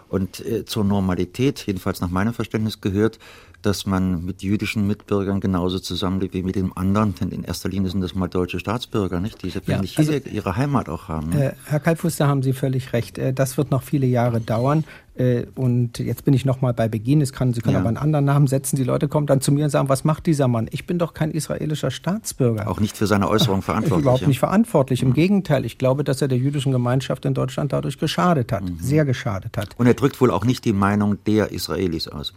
Und äh, zur Normalität, jedenfalls nach meinem Verständnis, gehört, dass man mit jüdischen Mitbürgern genauso zusammenlebt wie mit dem anderen. Denn in erster Linie sind das mal deutsche Staatsbürger, nicht? Die ja, also, ihre Heimat auch haben. Ne? Äh, Herr Kalfuß, da haben Sie völlig recht. Äh, das wird noch viele Jahre dauern. Äh, und jetzt bin ich nochmal bei Beginn. Es kann, Sie können ja. aber einen anderen Namen setzen. Die Leute kommen dann zu mir und sagen, was macht dieser Mann? Ich bin doch kein israelischer Staatsbürger. Auch nicht für seine Äußerung verantwortlich. Überhaupt nicht verantwortlich. Im mhm. Gegenteil, ich glaube, dass er der jüdischen Gemeinschaft in Deutschland dadurch geschadet hat. Mhm. Sehr geschadet hat. Und er drückt wohl auch nicht die Meinung der Israelis aus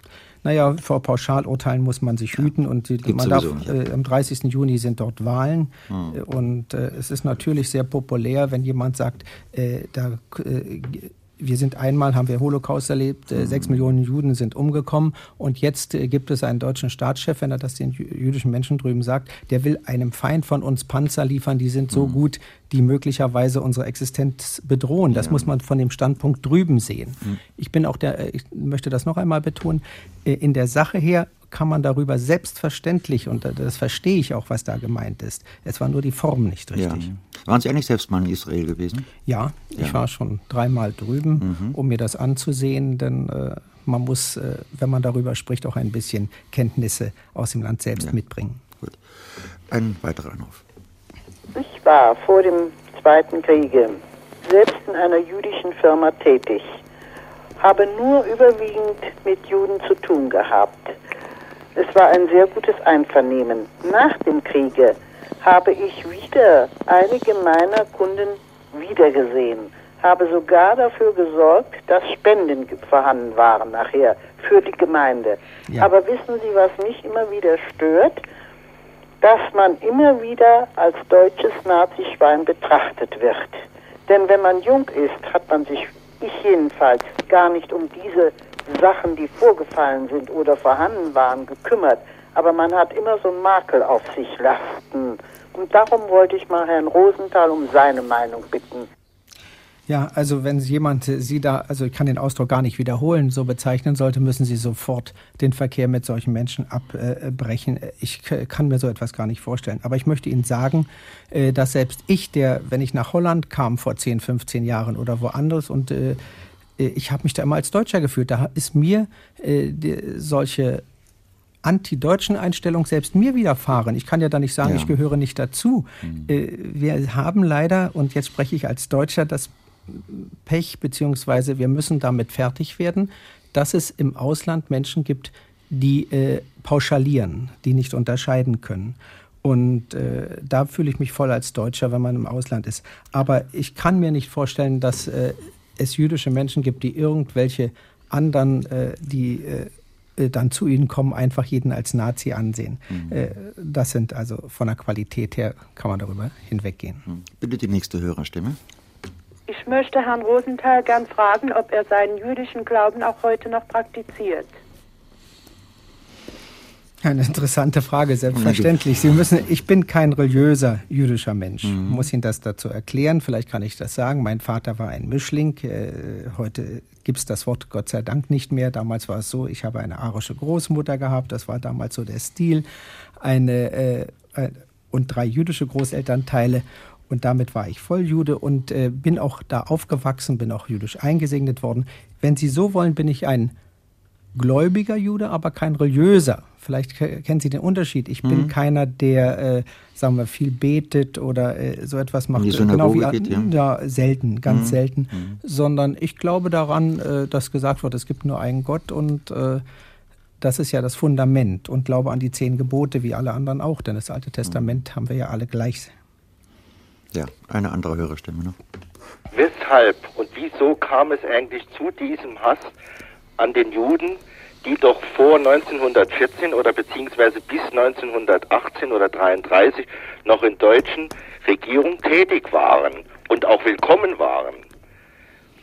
naja, vor Pauschalurteilen muss man sich hüten und die, man darf, äh, am 30. Juni sind dort Wahlen hm. und äh, es ist natürlich sehr populär, wenn jemand sagt, äh, da äh, wir sind einmal, haben wir Holocaust erlebt, äh, sechs Millionen Juden sind umgekommen und jetzt äh, gibt es einen deutschen Staatschef, wenn er das den jüdischen Menschen drüben sagt, der will einem Feind von uns Panzer liefern, die sind so mhm. gut, die möglicherweise unsere Existenz bedrohen. Das ja. muss man von dem Standpunkt drüben sehen. Mhm. Ich bin auch der, äh, ich möchte das noch einmal betonen, in der Sache her kann man darüber selbstverständlich, und das verstehe ich auch, was da gemeint ist. Es war nur die Form nicht richtig. Ja. Waren Sie eigentlich selbst mal in Israel gewesen? Ja, ja. ich war schon dreimal drüben, mhm. um mir das anzusehen, denn äh, man muss, äh, wenn man darüber spricht, auch ein bisschen Kenntnisse aus dem Land selbst ja. mitbringen. Gut. Ein weiterer Anruf. Ich war vor dem Zweiten Kriege selbst in einer jüdischen Firma tätig, habe nur überwiegend mit Juden zu tun gehabt. Es war ein sehr gutes Einvernehmen. Nach dem Kriege habe ich wieder einige meiner Kunden wiedergesehen, habe sogar dafür gesorgt, dass Spenden vorhanden waren nachher für die Gemeinde. Ja. Aber wissen Sie, was mich immer wieder stört? Dass man immer wieder als deutsches Nazischwein betrachtet wird. Denn wenn man jung ist, hat man sich, ich jedenfalls, gar nicht um diese Sachen, die vorgefallen sind oder vorhanden waren, gekümmert. Aber man hat immer so einen Makel auf sich lasten. Und darum wollte ich mal Herrn Rosenthal um seine Meinung bitten. Ja, also wenn jemand Sie da, also ich kann den Ausdruck gar nicht wiederholen, so bezeichnen sollte, müssen Sie sofort den Verkehr mit solchen Menschen abbrechen. Ich kann mir so etwas gar nicht vorstellen. Aber ich möchte Ihnen sagen, äh, dass selbst ich, der, wenn ich nach Holland kam vor 10, 15 Jahren oder woanders und äh, ich habe mich da immer als Deutscher gefühlt, da ist mir äh, solche anti-deutschen Einstellung selbst mir widerfahren. Ich kann ja da nicht sagen, ja. ich gehöre nicht dazu. Mhm. Wir haben leider, und jetzt spreche ich als Deutscher, das Pech, beziehungsweise wir müssen damit fertig werden, dass es im Ausland Menschen gibt, die äh, pauschalieren, die nicht unterscheiden können. Und äh, da fühle ich mich voll als Deutscher, wenn man im Ausland ist. Aber ich kann mir nicht vorstellen, dass äh, es jüdische Menschen gibt, die irgendwelche anderen, äh, die äh, äh, dann zu ihnen kommen, einfach jeden als Nazi ansehen. Mhm. das sind also von der Qualität her, kann man darüber hinweggehen. Mhm. Bitte die nächste Hörerstimme. Ich möchte Herrn Rosenthal gern fragen, ob er seinen jüdischen Glauben auch heute noch praktiziert. Eine interessante Frage, selbstverständlich. Sie müssen, ich bin kein religiöser jüdischer Mensch. Mhm. Muss Ihnen das dazu erklären? Vielleicht kann ich das sagen. Mein Vater war ein Mischling. Äh, heute gibt es das Wort Gott sei Dank nicht mehr. Damals war es so, ich habe eine arische Großmutter gehabt. Das war damals so der Stil. Eine, äh, und drei jüdische Großelternteile. Und damit war ich Volljude und äh, bin auch da aufgewachsen, bin auch jüdisch eingesegnet worden. Wenn Sie so wollen, bin ich ein gläubiger Jude, aber kein religiöser. Vielleicht kennen Sie den Unterschied. Ich bin mhm. keiner, der, äh, sagen wir, viel betet oder äh, so etwas macht. Die genau wie geht, ja. ja. selten, ganz mhm. selten. Mhm. Sondern ich glaube daran, äh, dass gesagt wird, es gibt nur einen Gott und äh, das ist ja das Fundament und glaube an die zehn Gebote, wie alle anderen auch, denn das Alte Testament mhm. haben wir ja alle gleich ja, eine andere Hörerstimme noch. Weshalb und wieso kam es eigentlich zu diesem Hass an den Juden, die doch vor 1914 oder beziehungsweise bis 1918 oder 33 noch in deutschen Regierung tätig waren und auch willkommen waren,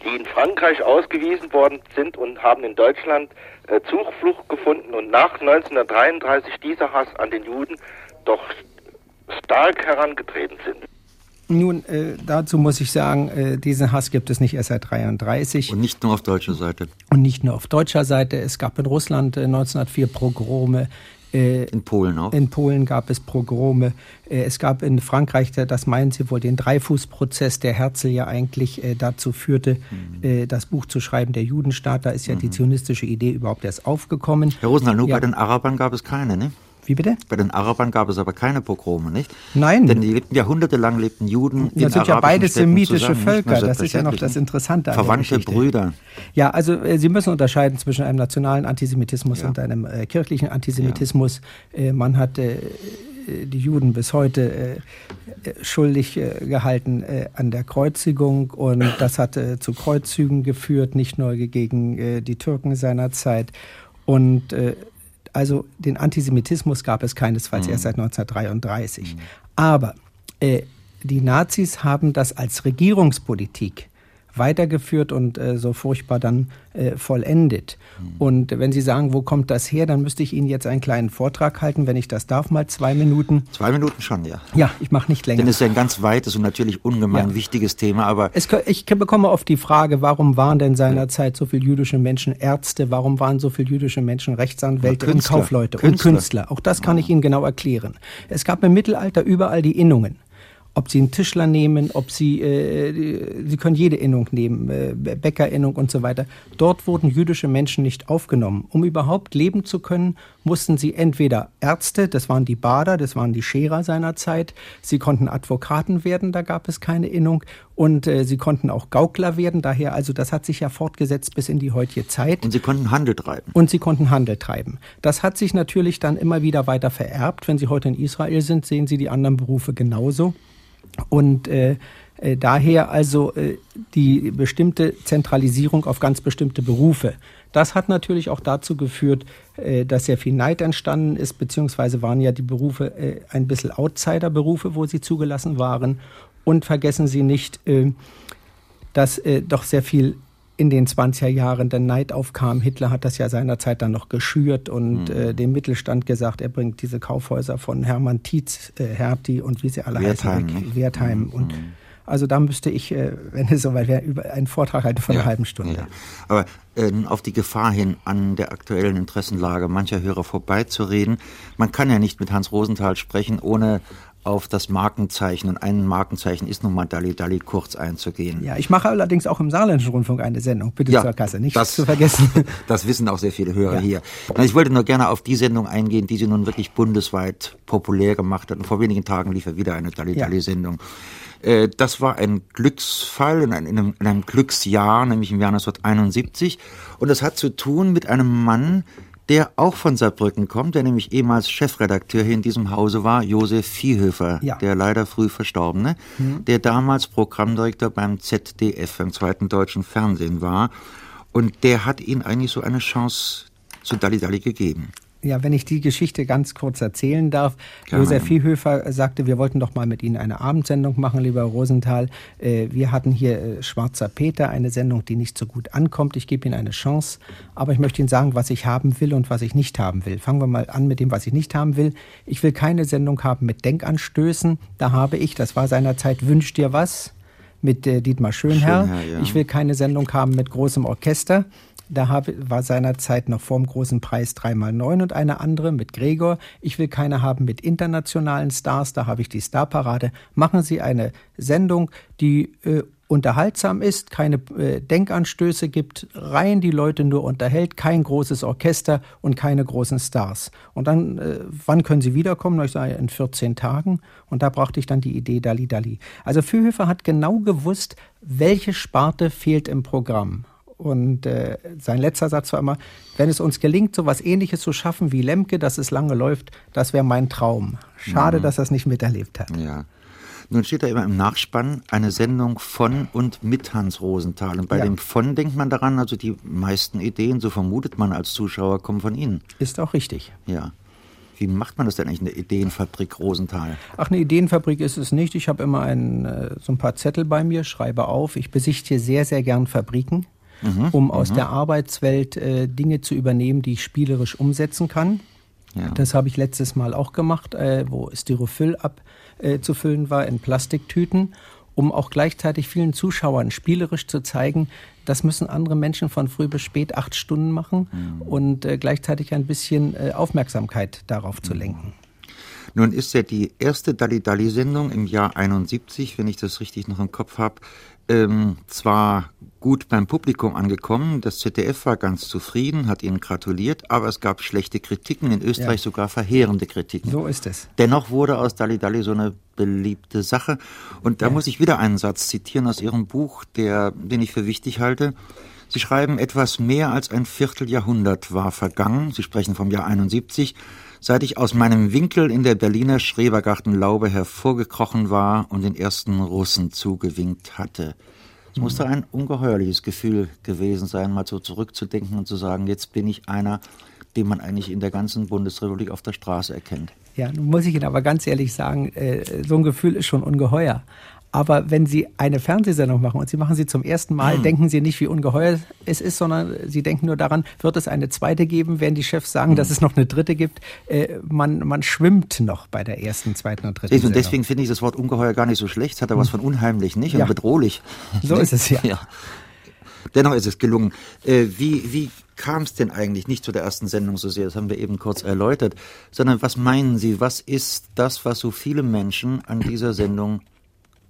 die in Frankreich ausgewiesen worden sind und haben in Deutschland äh, Zuflucht gefunden und nach 1933 dieser Hass an den Juden doch stark herangetreten sind. Nun, äh, dazu muss ich sagen, äh, diesen Hass gibt es nicht erst seit 33. Und nicht nur auf deutscher Seite. Und nicht nur auf deutscher Seite. Es gab in Russland äh, 1904 Pogrome. Äh, in Polen auch. In Polen gab es Pogrome. Äh, es gab in Frankreich, das meinen Sie wohl, den Dreifußprozess, der Herzl ja eigentlich äh, dazu führte, mhm. das Buch zu schreiben, der Judenstaat. Da ist ja mhm. die zionistische Idee überhaupt erst aufgekommen. Herr Rosenthal, nur ja. bei den Arabern gab es keine, ne? Wie bitte? Bei den Arabern gab es aber keine Pogrome, nicht? Nein. Denn die lebten jahrhundertelang lebten Juden das in sind ja beide semitische Völker. Das ist ja noch das Interessante. An Verwandte Brüder. Ja, also äh, Sie müssen unterscheiden zwischen einem nationalen Antisemitismus ja. und einem äh, kirchlichen Antisemitismus. Ja. Äh, man hat äh, die Juden bis heute äh, schuldig äh, gehalten äh, an der Kreuzigung und das hat zu Kreuzzügen geführt, nicht nur gegen die Türken seiner Zeit. Und also den Antisemitismus gab es keinesfalls mhm. erst seit 1933. Mhm. Aber äh, die Nazis haben das als Regierungspolitik weitergeführt und äh, so furchtbar dann äh, vollendet. Mhm. Und wenn Sie sagen, wo kommt das her, dann müsste ich Ihnen jetzt einen kleinen Vortrag halten, wenn ich das darf, mal zwei Minuten. Zwei Minuten schon, ja. Ja, ich mache nicht länger. Denn es ist ja ein ganz weites und natürlich ungemein ja. wichtiges Thema, aber... Es, ich bekomme oft die Frage, warum waren denn seinerzeit so viele jüdische Menschen Ärzte, warum waren so viele jüdische Menschen Rechtsanwälte und Kaufleute Künstler. und Künstler? Auch das kann ich Ihnen genau erklären. Es gab im Mittelalter überall die Innungen. Ob Sie einen Tischler nehmen, ob Sie, äh, Sie können jede Innung nehmen, äh, Bäckerinnung und so weiter. Dort wurden jüdische Menschen nicht aufgenommen. Um überhaupt leben zu können, mussten sie entweder Ärzte, das waren die Bader, das waren die Scherer seiner Zeit, sie konnten Advokaten werden, da gab es keine Innung, und äh, sie konnten auch Gaukler werden, daher, also das hat sich ja fortgesetzt bis in die heutige Zeit. Und sie konnten Handel treiben. Und sie konnten Handel treiben. Das hat sich natürlich dann immer wieder weiter vererbt. Wenn Sie heute in Israel sind, sehen Sie die anderen Berufe genauso. Und äh, äh, daher also äh, die bestimmte Zentralisierung auf ganz bestimmte Berufe. Das hat natürlich auch dazu geführt, äh, dass sehr viel Neid entstanden ist, beziehungsweise waren ja die Berufe äh, ein bisschen Outsider-Berufe, wo sie zugelassen waren. Und vergessen Sie nicht, äh, dass äh, doch sehr viel in den 20er Jahren der Neid aufkam. Hitler hat das ja seinerzeit dann noch geschürt und mhm. äh, dem Mittelstand gesagt, er bringt diese Kaufhäuser von Hermann Tietz, äh, Hertie und wie sie alle Wertheim, heißen, Wertheim. Mhm. Und also da müsste ich, äh, wenn es soweit wäre, über einen Vortrag halten von ja. einer halben Stunde. Ja. Aber äh, auf die Gefahr hin, an der aktuellen Interessenlage mancher Hörer vorbeizureden, man kann ja nicht mit Hans Rosenthal sprechen, ohne auf das Markenzeichen und ein Markenzeichen ist nun mal Dalli Dalli kurz einzugehen. Ja, ich mache allerdings auch im Saarländischen Rundfunk eine Sendung, bitte ja, zur Kasse, nicht das, zu vergessen. das wissen auch sehr viele Hörer ja. hier. Ich wollte nur gerne auf die Sendung eingehen, die sie nun wirklich bundesweit populär gemacht hat. Und vor wenigen Tagen lief ja wieder eine Dalli Dalli Sendung. Äh, das war ein Glücksfall in einem, in einem Glücksjahr, nämlich im Jahr 1971. Und das hat zu tun mit einem Mann, der auch von Saarbrücken kommt, der nämlich ehemals Chefredakteur hier in diesem Hause war, Josef Viehhöfer, ja. der leider früh verstorbene, mhm. der damals Programmdirektor beim ZDF, beim zweiten deutschen Fernsehen war. Und der hat ihnen eigentlich so eine Chance zu Dalli Dalli gegeben. Ja, wenn ich die Geschichte ganz kurz erzählen darf. Ja, Josef Viehhöfer sagte, wir wollten doch mal mit Ihnen eine Abendsendung machen, lieber Rosenthal. Äh, wir hatten hier äh, Schwarzer Peter, eine Sendung, die nicht so gut ankommt. Ich gebe Ihnen eine Chance, aber ich möchte Ihnen sagen, was ich haben will und was ich nicht haben will. Fangen wir mal an mit dem, was ich nicht haben will. Ich will keine Sendung haben mit Denkanstößen. Da habe ich, das war seinerzeit, Wünsch dir was mit äh, Dietmar Schönherr. Schönherr ja. Ich will keine Sendung haben mit großem Orchester. Da habe, war seinerzeit noch vorm großen Preis 3x9 und eine andere mit Gregor. Ich will keine haben mit internationalen Stars, da habe ich die Starparade. Machen Sie eine Sendung, die äh, unterhaltsam ist, keine äh, Denkanstöße gibt, rein die Leute nur unterhält, kein großes Orchester und keine großen Stars. Und dann, äh, wann können Sie wiederkommen? Ich sage, in 14 Tagen. Und da brachte ich dann die Idee Dali Dali. Also Fühöfer hat genau gewusst, welche Sparte fehlt im Programm. Und äh, sein letzter Satz war immer, wenn es uns gelingt, so etwas Ähnliches zu schaffen wie Lemke, dass es lange läuft, das wäre mein Traum. Schade, mhm. dass er es nicht miterlebt hat. Ja. Nun steht da immer im Nachspann eine Sendung von und mit Hans Rosenthal. Und bei ja. dem von denkt man daran, also die meisten Ideen, so vermutet man als Zuschauer, kommen von Ihnen. Ist auch richtig. Ja. Wie macht man das denn eigentlich, eine Ideenfabrik Rosenthal? Ach, eine Ideenfabrik ist es nicht. Ich habe immer ein, äh, so ein paar Zettel bei mir, schreibe auf. Ich besichtige sehr, sehr gern Fabriken mhm. um aus mhm. der Arbeitswelt äh, Dinge zu übernehmen, die ich spielerisch umsetzen kann. Ja. Das habe ich letztes Mal auch gemacht, äh, wo Styrofoam abzufüllen äh, war in Plastiktüten, um auch gleichzeitig vielen Zuschauern spielerisch zu zeigen, das müssen andere Menschen von früh bis spät acht Stunden machen mhm. und äh, gleichzeitig ein bisschen äh, Aufmerksamkeit darauf zu mhm. lenken. Nun ist ja die erste Dalli Dalli Sendung im Jahr 71, wenn ich das richtig noch im Kopf habe, ähm, zwar gut beim Publikum angekommen. Das ZDF war ganz zufrieden, hat ihnen gratuliert, aber es gab schlechte Kritiken, in Österreich ja. sogar verheerende Kritiken. So ist es. Dennoch wurde aus Dalli Dalli so eine beliebte Sache. Und da ja. muss ich wieder einen Satz zitieren aus Ihrem Buch, der, den ich für wichtig halte. Sie schreiben, etwas mehr als ein Vierteljahrhundert war vergangen. Sie sprechen vom Jahr 71 seit ich aus meinem Winkel in der Berliner Schrebergartenlaube hervorgekrochen war und den ersten Russen zugewinkt hatte. Es musste ein ungeheuerliches Gefühl gewesen sein, mal so zurückzudenken und zu sagen, jetzt bin ich einer, den man eigentlich in der ganzen Bundesrepublik auf der Straße erkennt. Ja, nun muss ich Ihnen aber ganz ehrlich sagen, äh, so ein Gefühl ist schon ungeheuer. Aber wenn Sie eine Fernsehsendung machen und Sie machen sie zum ersten Mal, mhm. denken Sie nicht, wie ungeheuer es ist, sondern Sie denken nur daran, wird es eine zweite geben, werden die Chefs sagen, mhm. dass es noch eine dritte gibt. Äh, man, man schwimmt noch bei der ersten, zweiten und dritten. Und deswegen finde ich das Wort ungeheuer gar nicht so schlecht. Hat er was hm. von unheimlich, nicht? Und ja. bedrohlich. So ist es ja. ja. Dennoch ist es gelungen. Äh, wie, wie kam es denn eigentlich nicht zu der ersten Sendung so sehr? Das haben wir eben kurz erläutert. Sondern was meinen Sie? Was ist das, was so viele Menschen an dieser Sendung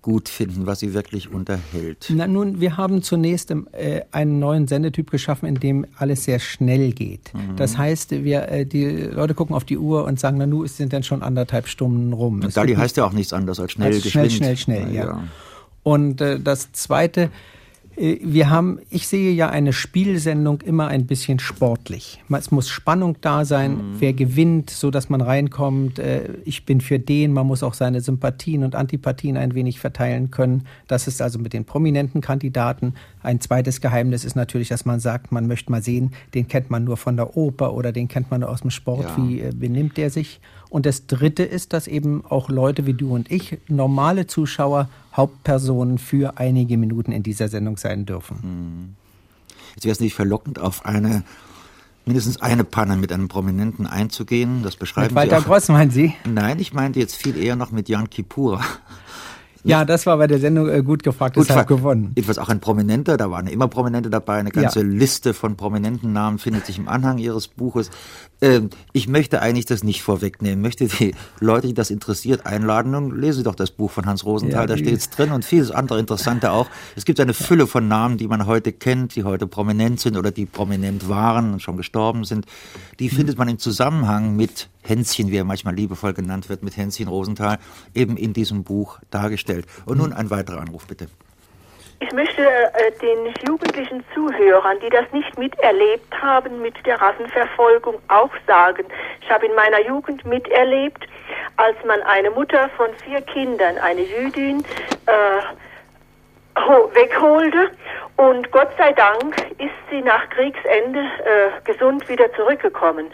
gut finden, was Sie wirklich unterhält? Na nun, wir haben zunächst äh, einen neuen Sendetyp geschaffen, in dem alles sehr schnell geht. Mhm. Das heißt, wir, äh, die Leute gucken auf die Uhr und sagen, na nun sind denn schon anderthalb Stunden rum. Und Dali heißt ja auch nichts anderes als schnell, als schnell, schnell, schnell, ja. ja. Und äh, das Zweite, wir haben, ich sehe ja eine Spielsendung immer ein bisschen sportlich. Es muss Spannung da sein, mhm. wer gewinnt, so dass man reinkommt. Äh, ich bin für den, man muss auch seine Sympathien und Antipathien ein wenig verteilen können. Das ist also mit den prominenten Kandidaten. Ein zweites Geheimnis ist natürlich, dass man sagt, man möchte mal sehen, den kennt man nur von der Oper oder den kennt man nur aus dem Sport. Ja. Wie äh, benimmt der sich? Und das Dritte ist, dass eben auch Leute wie du und ich, normale Zuschauer, Hauptpersonen für einige Minuten in dieser Sendung sein dürfen. Hm. Jetzt wäre es nicht verlockend, auf eine mindestens eine Panne mit einem Prominenten einzugehen. Das beschreiben mit Walter Sie auch. Gross, meinen Sie? Nein, ich meinte jetzt viel eher noch mit Jan Kipura. Ja, das war bei der Sendung äh, gut gefragt, gut deshalb gewonnen. Etwas auch ein Prominenter, da waren immer Prominente dabei, eine ganze ja. Liste von prominenten Namen findet sich im Anhang Ihres Buches. Ähm, ich möchte eigentlich das nicht vorwegnehmen, möchte die Leute, die das interessiert, einladen und lesen Sie doch das Buch von Hans Rosenthal, ja, da steht es drin und vieles andere Interessante auch. Es gibt eine Fülle von Namen, die man heute kennt, die heute prominent sind oder die prominent waren und schon gestorben sind. Die mhm. findet man im Zusammenhang mit Hänschen, wie er manchmal liebevoll genannt wird, mit Hänschen Rosenthal, eben in diesem Buch dargestellt. Und nun ein weiterer Anruf, bitte. Ich möchte äh, den jugendlichen Zuhörern, die das nicht miterlebt haben mit der Rassenverfolgung, auch sagen, ich habe in meiner Jugend miterlebt, als man eine Mutter von vier Kindern, eine Jüdin, äh, wegholte und Gott sei Dank ist sie nach Kriegsende äh, gesund wieder zurückgekommen.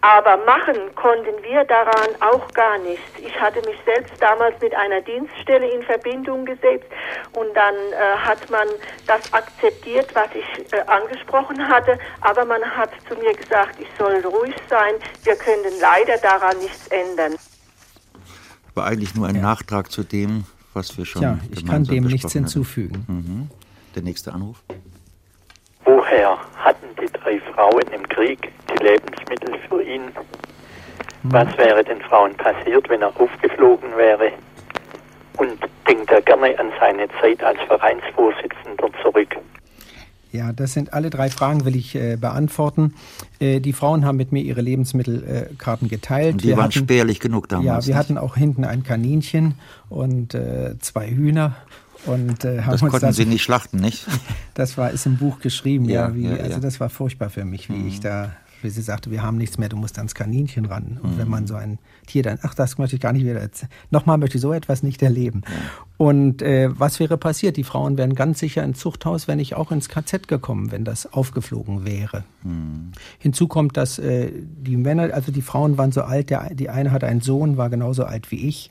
Aber machen konnten wir daran auch gar nichts. Ich hatte mich selbst damals mit einer Dienststelle in Verbindung gesetzt und dann äh, hat man das akzeptiert, was ich äh, angesprochen hatte. Aber man hat zu mir gesagt, ich soll ruhig sein. Wir können leider daran nichts ändern. War eigentlich nur ein ja. Nachtrag zu dem, was wir schon. Ja, ich kann dem nichts hinzufügen. Mhm. Der nächste Anruf. Woher hatten die drei Frauen im Krieg die Lebensmittel für ihn? Was wäre den Frauen passiert, wenn er aufgeflogen wäre? Und denkt er gerne an seine Zeit als Vereinsvorsitzender zurück? Ja, das sind alle drei Fragen, will ich äh, beantworten. Äh, die Frauen haben mit mir ihre Lebensmittelkarten äh, geteilt. Und die wir waren hatten, spärlich genug damals. Ja, wir nicht? hatten auch hinten ein Kaninchen und äh, zwei Hühner und, äh, das konnten das, Sie nicht schlachten, nicht? Das war ist im Buch geschrieben, ja. ja, wie, ja also das war furchtbar für mich, wie mhm. ich da, wie sie sagte, wir haben nichts mehr, du musst ans Kaninchen ran. Und mhm. wenn man so ein Tier dann, ach, das möchte ich gar nicht wieder erzählen. Nochmal möchte ich so etwas nicht erleben. Ja. Und äh, was wäre passiert? Die Frauen wären ganz sicher ins Zuchthaus, wenn ich auch ins KZ gekommen, wenn das aufgeflogen wäre. Mhm. Hinzu kommt, dass äh, die Männer, also die Frauen waren so alt, der, die eine hatte einen Sohn, war genauso alt wie ich.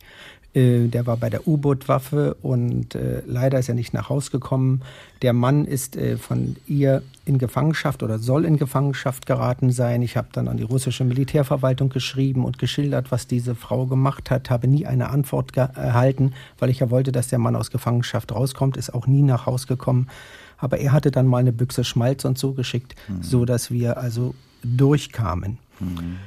Äh, der war bei der U-Boot-Waffe und äh, leider ist er nicht nach Haus gekommen. Der Mann ist äh, von ihr in Gefangenschaft oder soll in Gefangenschaft geraten sein. Ich habe dann an die russische Militärverwaltung geschrieben und geschildert, was diese Frau gemacht hat, habe nie eine Antwort erhalten, weil ich ja wollte, dass der Mann aus Gefangenschaft rauskommt, ist auch nie nach Haus gekommen. Aber er hatte dann mal eine Büchse Schmalz und so geschickt, mhm. so dass wir also durchkamen. Mhm.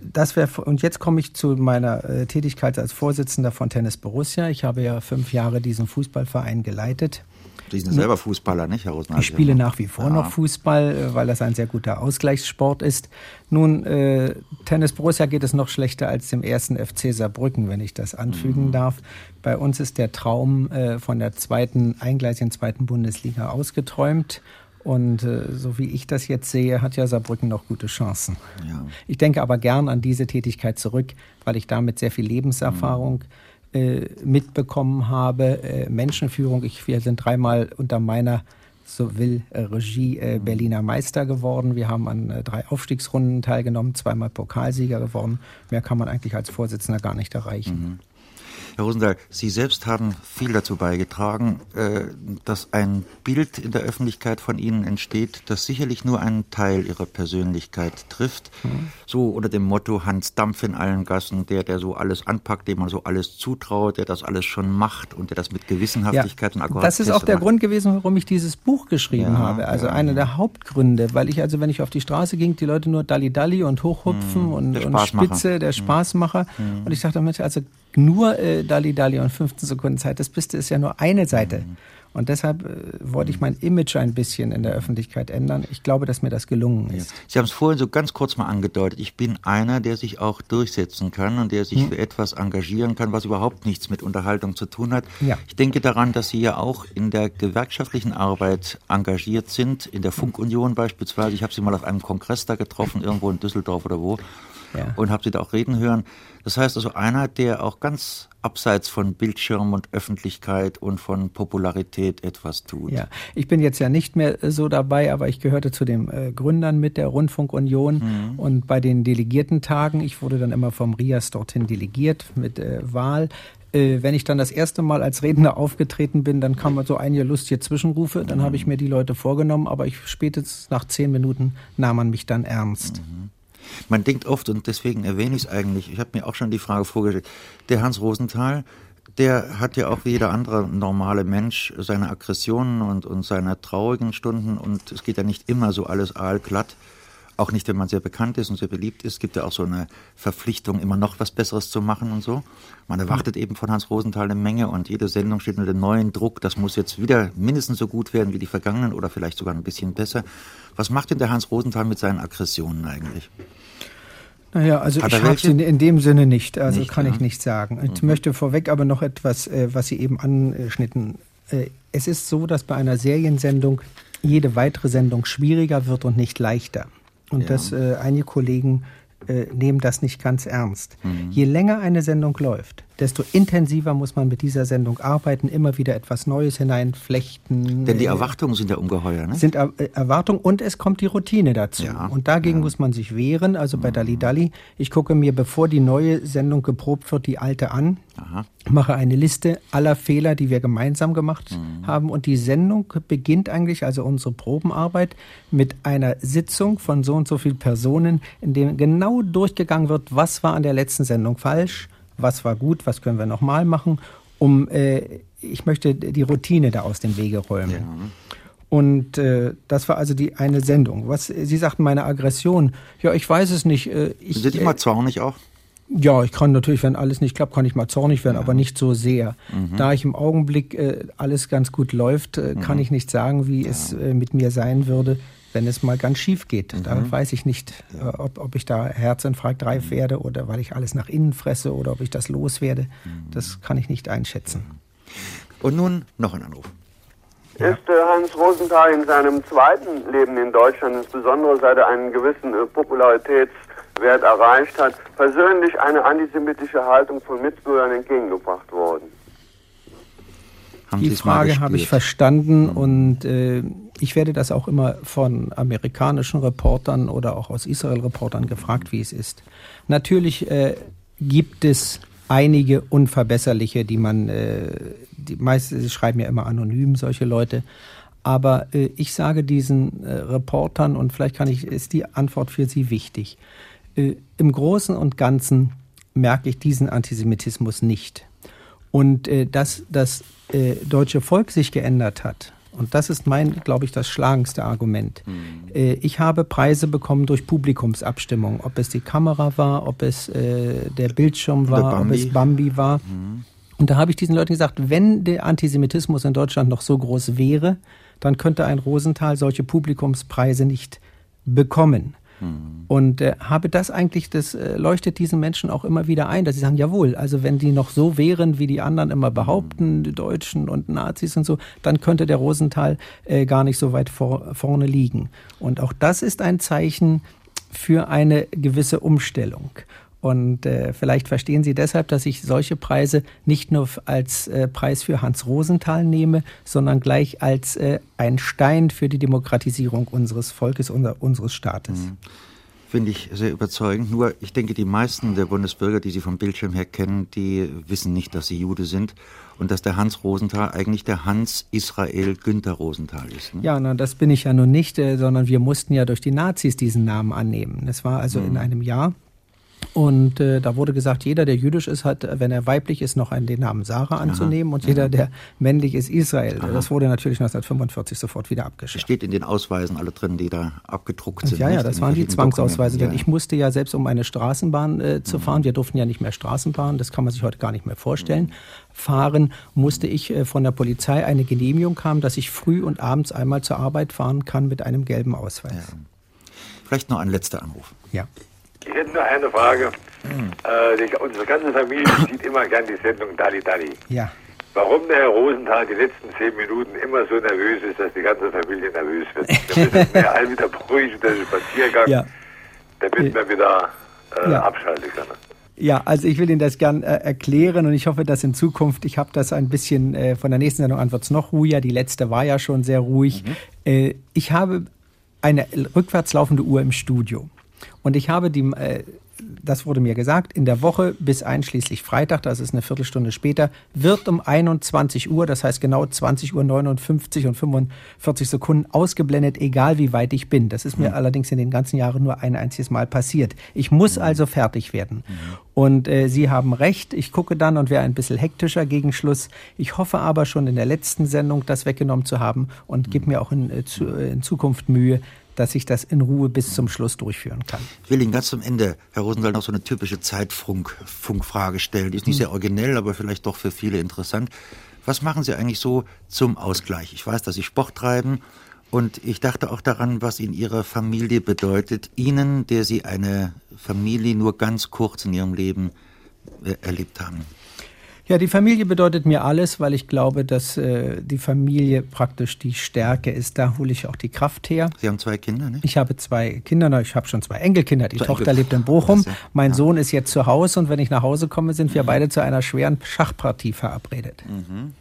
Das wäre und jetzt komme ich zu meiner äh, Tätigkeit als Vorsitzender von Tennis Borussia. Ich habe ja fünf Jahre diesen Fußballverein geleitet. Sie sind selber Fußballer, nicht, Herr Rosenthal? Ich spiele nach wie vor ja. noch Fußball, äh, weil das ein sehr guter Ausgleichssport ist. Nun, äh, Tennis Borussia geht es noch schlechter als dem ersten FC Saarbrücken, wenn ich das anfügen mhm. darf. Bei uns ist der Traum äh, von der zweiten, eingleisigen zweiten Bundesliga ausgeträumt. Und äh, so wie ich das jetzt sehe, hat ja Saarbrücken noch gute Chancen. Ja. Ich denke aber gern an diese Tätigkeit zurück, weil ich damit sehr viel Lebenserfahrung mhm. äh, mitbekommen habe. Äh, Menschenführung, ich, wir sind dreimal unter meiner so will äh, Regie äh, mhm. Berliner Meister geworden. Wir haben an äh, drei Aufstiegsrunden teilgenommen, zweimal Pokalsieger geworden. Mehr kann man eigentlich als Vorsitzender gar nicht erreichen. Mhm. Herr Rosenthal, Sie selbst haben viel dazu beigetragen, äh, dass ein Bild in der Öffentlichkeit von Ihnen entsteht, das sicherlich nur einen Teil Ihrer Persönlichkeit trifft. Mhm. So unter dem Motto Hans Dampf in allen Gassen, der, der so alles anpackt, dem man so alles zutraut, der das alles schon macht und der das mit Gewissenhaftigkeit ja, und Akkuratesse Das ist auch der macht. Grund gewesen, warum ich dieses Buch geschrieben ja, habe. Also ja. einer der Hauptgründe, weil ich also, wenn ich auf die Straße ging, die Leute nur Dalli Dalli und hochhupfen mhm, und, und Spitze, der mhm. Spaßmacher. Mhm. Und ich sagte, also nur äh, Dali Dali und 15 Sekunden Zeit. Das Beste ist ja nur eine Seite. Mhm. Und deshalb äh, wollte ich mein Image ein bisschen in der Öffentlichkeit ändern. Ich glaube, dass mir das gelungen ist. Ja. Sie haben es vorhin so ganz kurz mal angedeutet. Ich bin einer, der sich auch durchsetzen kann und der sich hm. für etwas engagieren kann, was überhaupt nichts mit Unterhaltung zu tun hat. Ja. Ich denke daran, dass Sie ja auch in der gewerkschaftlichen Arbeit engagiert sind, in der Funkunion beispielsweise. Ich habe Sie mal auf einem Kongress da getroffen, irgendwo in Düsseldorf oder wo ja. und habe sie da auch reden hören. Das heißt also einer, der auch ganz abseits von Bildschirm und Öffentlichkeit und von Popularität etwas tut. Ja, ich bin jetzt ja nicht mehr so dabei, aber ich gehörte zu den äh, Gründern mit der Rundfunkunion mhm. und bei den Delegiertentagen, ich wurde dann immer vom RIAS dorthin delegiert mit äh, Wahl äh, wenn ich dann das erste Mal als Redner aufgetreten bin, dann kam so einige lustige Zwischenrufe, dann habe ich mir die Leute vorgenommen, aber ich spätestens nach zehn Minuten nahm man mich dann ernst. Mhm. Man denkt oft, und deswegen erwähne ich es eigentlich, ich habe mir auch schon die Frage vorgestellt, der Hans Rosenthal, der hat ja auch wie jeder andere normale Mensch seine Aggressionen und, und seine traurigen Stunden und es geht ja nicht immer so alles aalglatt. Auch nicht, wenn man sehr bekannt ist und sehr beliebt ist, gibt ja auch so eine Verpflichtung, immer noch was Besseres zu machen und so. Man erwartet eben von Hans Rosenthal eine Menge und jede Sendung steht unter dem neuen Druck. Das muss jetzt wieder mindestens so gut werden wie die vergangenen oder vielleicht sogar ein bisschen besser. Was macht denn der Hans Rosenthal mit seinen Aggressionen eigentlich? Naja, also ich habe sie in dem Sinne nicht, also nicht, kann ja. ich nicht sagen. Ich mhm. möchte vorweg aber noch etwas, äh, was Sie eben anschnitten. Äh, es ist so, dass bei einer Seriensendung jede weitere Sendung schwieriger wird und nicht leichter. Und ja. dass äh, einige Kollegen äh, nehmen das nicht ganz ernst. Mhm. Je länger eine Sendung läuft, desto intensiver muss man mit dieser Sendung arbeiten, immer wieder etwas Neues hineinflechten. Denn die Erwartungen sind ja ungeheuer, ne? Sind er äh, Erwartungen und es kommt die Routine dazu. Ja, und dagegen ja. muss man sich wehren. Also bei mhm. Dali Dali, ich gucke mir, bevor die neue Sendung geprobt wird, die alte an, Aha. mache eine Liste aller Fehler, die wir gemeinsam gemacht mhm. haben. Und die Sendung beginnt eigentlich, also unsere Probenarbeit, mit einer Sitzung von so und so vielen Personen, in dem genau durchgegangen wird, was war an der letzten Sendung falsch was war gut, was können wir nochmal machen, um, äh, ich möchte die Routine da aus dem Wege räumen. Ja. Und äh, das war also die eine Sendung. Was Sie sagten, meine Aggression. Ja, ich weiß es nicht. Äh, ich, Sind immer zornig auch? Ja, ich kann natürlich, wenn alles nicht klappt, kann ich mal zornig werden, ja. aber nicht so sehr. Mhm. Da ich im Augenblick äh, alles ganz gut läuft, äh, kann mhm. ich nicht sagen, wie ja. es äh, mit mir sein würde, wenn es mal ganz schief geht. Mhm. Da weiß ich nicht. Äh, ob, ob ich da Herzinfarkt reif mhm. werde oder weil ich alles nach innen fresse oder ob ich das loswerde. Mhm. Das kann ich nicht einschätzen. Und nun noch ein Anruf. Ja. Ist äh, Hans Rosenthal in seinem zweiten Leben in Deutschland, insbesondere seit er einen gewissen äh, Popularitätswert erreicht hat, persönlich eine antisemitische Haltung von Mitbürgern entgegengebracht worden? Haben die Frage habe ich verstanden mhm. und äh, ich werde das auch immer von amerikanischen Reportern oder auch aus Israel-Reportern gefragt, wie es ist. Natürlich äh, gibt es einige Unverbesserliche, die man, äh, die meisten schreiben ja immer anonym, solche Leute. Aber äh, ich sage diesen äh, Reportern, und vielleicht kann ich, ist die Antwort für sie wichtig. Äh, Im Großen und Ganzen merke ich diesen Antisemitismus nicht. Und äh, dass das äh, deutsche Volk sich geändert hat, und das ist mein, glaube ich, das schlagendste Argument. Mhm. Äh, ich habe Preise bekommen durch Publikumsabstimmung, ob es die Kamera war, ob es äh, der Bildschirm war, ob es Bambi war. Mhm. Und da habe ich diesen Leuten gesagt, wenn der Antisemitismus in Deutschland noch so groß wäre, dann könnte ein Rosenthal solche Publikumspreise nicht bekommen. Mhm. Und äh, habe das eigentlich, das äh, leuchtet diesen Menschen auch immer wieder ein, dass sie sagen, jawohl, also wenn die noch so wären, wie die anderen immer behaupten, mhm. die Deutschen und Nazis und so, dann könnte der Rosenthal äh, gar nicht so weit vor, vorne liegen. Und auch das ist ein Zeichen für eine gewisse Umstellung. Und äh, vielleicht verstehen Sie deshalb, dass ich solche Preise nicht nur als äh, Preis für Hans Rosenthal nehme, sondern gleich als äh, ein Stein für die Demokratisierung unseres Volkes, unser, unseres Staates. Mhm. Finde ich sehr überzeugend. Nur, ich denke, die meisten der Bundesbürger, die Sie vom Bildschirm her kennen, die wissen nicht, dass Sie Jude sind und dass der Hans Rosenthal eigentlich der Hans Israel Günther Rosenthal ist. Ne? Ja, na, das bin ich ja nun nicht, äh, sondern wir mussten ja durch die Nazis diesen Namen annehmen. Das war also mhm. in einem Jahr, Und äh, da wurde gesagt, jeder, der jüdisch ist, hat, wenn er weiblich ist, noch einen, den Namen Sarah anzunehmen Aha. und jeder, der männlich ist, Israel. Aha. Das wurde natürlich 1945 sofort wieder abgeschafft. Steht in den Ausweisen alle drin, die da abgedruckt sind. Ja, ja, das waren die Zwangsausweise. Denn ich musste ja selbst, um eine Straßenbahn äh, zu mhm. fahren, wir durften ja nicht mehr Straßenbahn, das kann man sich heute gar nicht mehr vorstellen, mhm. fahren, musste ich äh, von der Polizei eine Genehmigung haben, dass ich früh und abends einmal zur Arbeit fahren kann mit einem gelben Ausweis. Ja. Vielleicht noch ein letzter Anruf. Ja. Ich hätte nur eine Frage. Hm. Äh, die, unsere ganze Familie sieht immer gern die Sendung Dali Dali. Ja. Warum der Herr Rosenthal die letzten zehn Minuten immer so nervös ist, dass die ganze Familie nervös wird. Wir müssen mehr all wieder beruhigen, der Spaziergang, ja. damit man wieder äh, ja. abschalten kann. Ja, also ich will Ihnen das gern äh, erklären und ich hoffe, dass in Zukunft, ich habe das ein bisschen, äh, von der nächsten Sendung an wird es noch ruhiger, die letzte war ja schon sehr ruhig. Mhm. Äh, ich habe eine rückwärts laufende Uhr im Studio. Und ich habe die, äh, das wurde mir gesagt, in der Woche bis einschließlich Freitag, das ist eine Viertelstunde später, wird um 21 Uhr, das heißt genau 20 Uhr 59 und 45 Sekunden ausgeblendet, egal wie weit ich bin. Das ist mir mhm. allerdings in den ganzen Jahren nur ein einziges Mal passiert. Ich muss mhm. also fertig werden. Mhm. Und äh, Sie haben recht, ich gucke dann und wäre ein bisschen hektischer gegen Schluss. Ich hoffe aber schon in der letzten Sendung das weggenommen zu haben und gebe mir auch in, äh, zu, äh, in Zukunft Mühe, dass ich das in Ruhe bis zum Schluss durchführen kann. Ich will Ihnen ganz zum Ende, Herr Rosenthal, noch so eine typische Zeitfunkfrage stellen. Die ist nicht hm. sehr originell, aber vielleicht doch für viele interessant. Was machen Sie eigentlich so zum Ausgleich? Ich weiß, dass Sie Sport treiben und ich dachte auch daran, was in Ihrer Familie bedeutet. Ihnen, der Sie eine Familie nur ganz kurz in Ihrem Leben äh, erlebt haben. Ja, die Familie bedeutet mir alles, weil ich glaube, dass äh, die Familie praktisch die Stärke ist. Da hole ich auch die Kraft her. Sie haben zwei Kinder, ne? Ich habe zwei Kinder, na, ich habe schon zwei Enkelkinder. Die zwei Tochter Enkel. lebt in Bochum. Mein ja. Sohn ist jetzt zu Hause und wenn ich nach Hause komme, sind wir mhm. beide zu einer schweren Schachpartie verabredet. Mhm.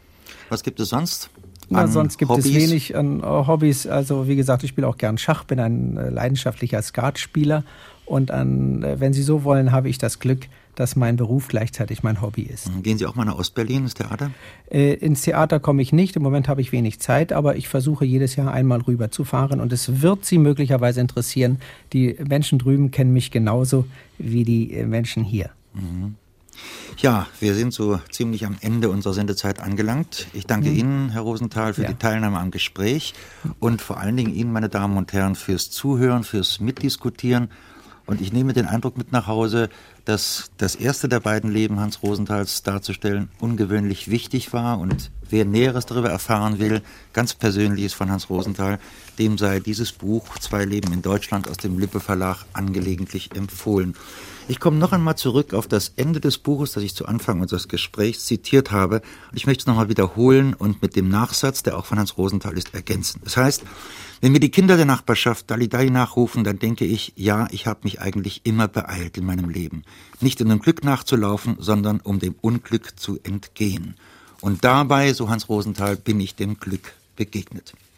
Was gibt es sonst? Na, sonst gibt Hobbys? es wenig an uh, Hobbys. Also wie gesagt, ich spiele auch gern Schach, bin ein äh, leidenschaftlicher Skatspieler und an, äh, wenn Sie so wollen, habe ich das Glück, dass mein Beruf gleichzeitig mein Hobby ist. Gehen Sie auch mal nach Ostberlin ins Theater? Äh, ins Theater komme ich nicht. Im Moment habe ich wenig Zeit, aber ich versuche jedes Jahr einmal rüber zu fahren und es wird Sie möglicherweise interessieren. Die Menschen drüben kennen mich genauso wie die äh, Menschen hier. Mhm. Ja, wir sind so ziemlich am Ende unserer Sendezeit angelangt. Ich danke mhm. Ihnen, Herr Rosenthal, für ja. die Teilnahme am Gespräch und vor allen Dingen Ihnen, meine Damen und Herren, fürs Zuhören, fürs Mitdiskutieren. Und ich nehme den Eindruck mit nach Hause, dass das erste der beiden Leben Hans Rosenthals darzustellen ungewöhnlich wichtig war und wer Näheres darüber erfahren will, ganz Persönliches von Hans Rosenthal, dem sei dieses Buch Zwei Leben in Deutschland aus dem Lippe Verlag angelegentlich empfohlen. Ich komme noch einmal zurück auf das Ende des Buches, das ich zu Anfang unseres Gesprächs zitiert habe. Ich möchte es nochmal wiederholen und mit dem Nachsatz, der auch von Hans Rosenthal ist, ergänzen. Das heißt, wenn mir die Kinder der Nachbarschaft Dalidai nachrufen, dann denke ich, ja, ich habe mich eigentlich immer beeilt in meinem Leben. Nicht um dem Glück nachzulaufen, sondern um dem Unglück zu entgehen. Und dabei, so Hans Rosenthal, bin ich dem Glück begegnet.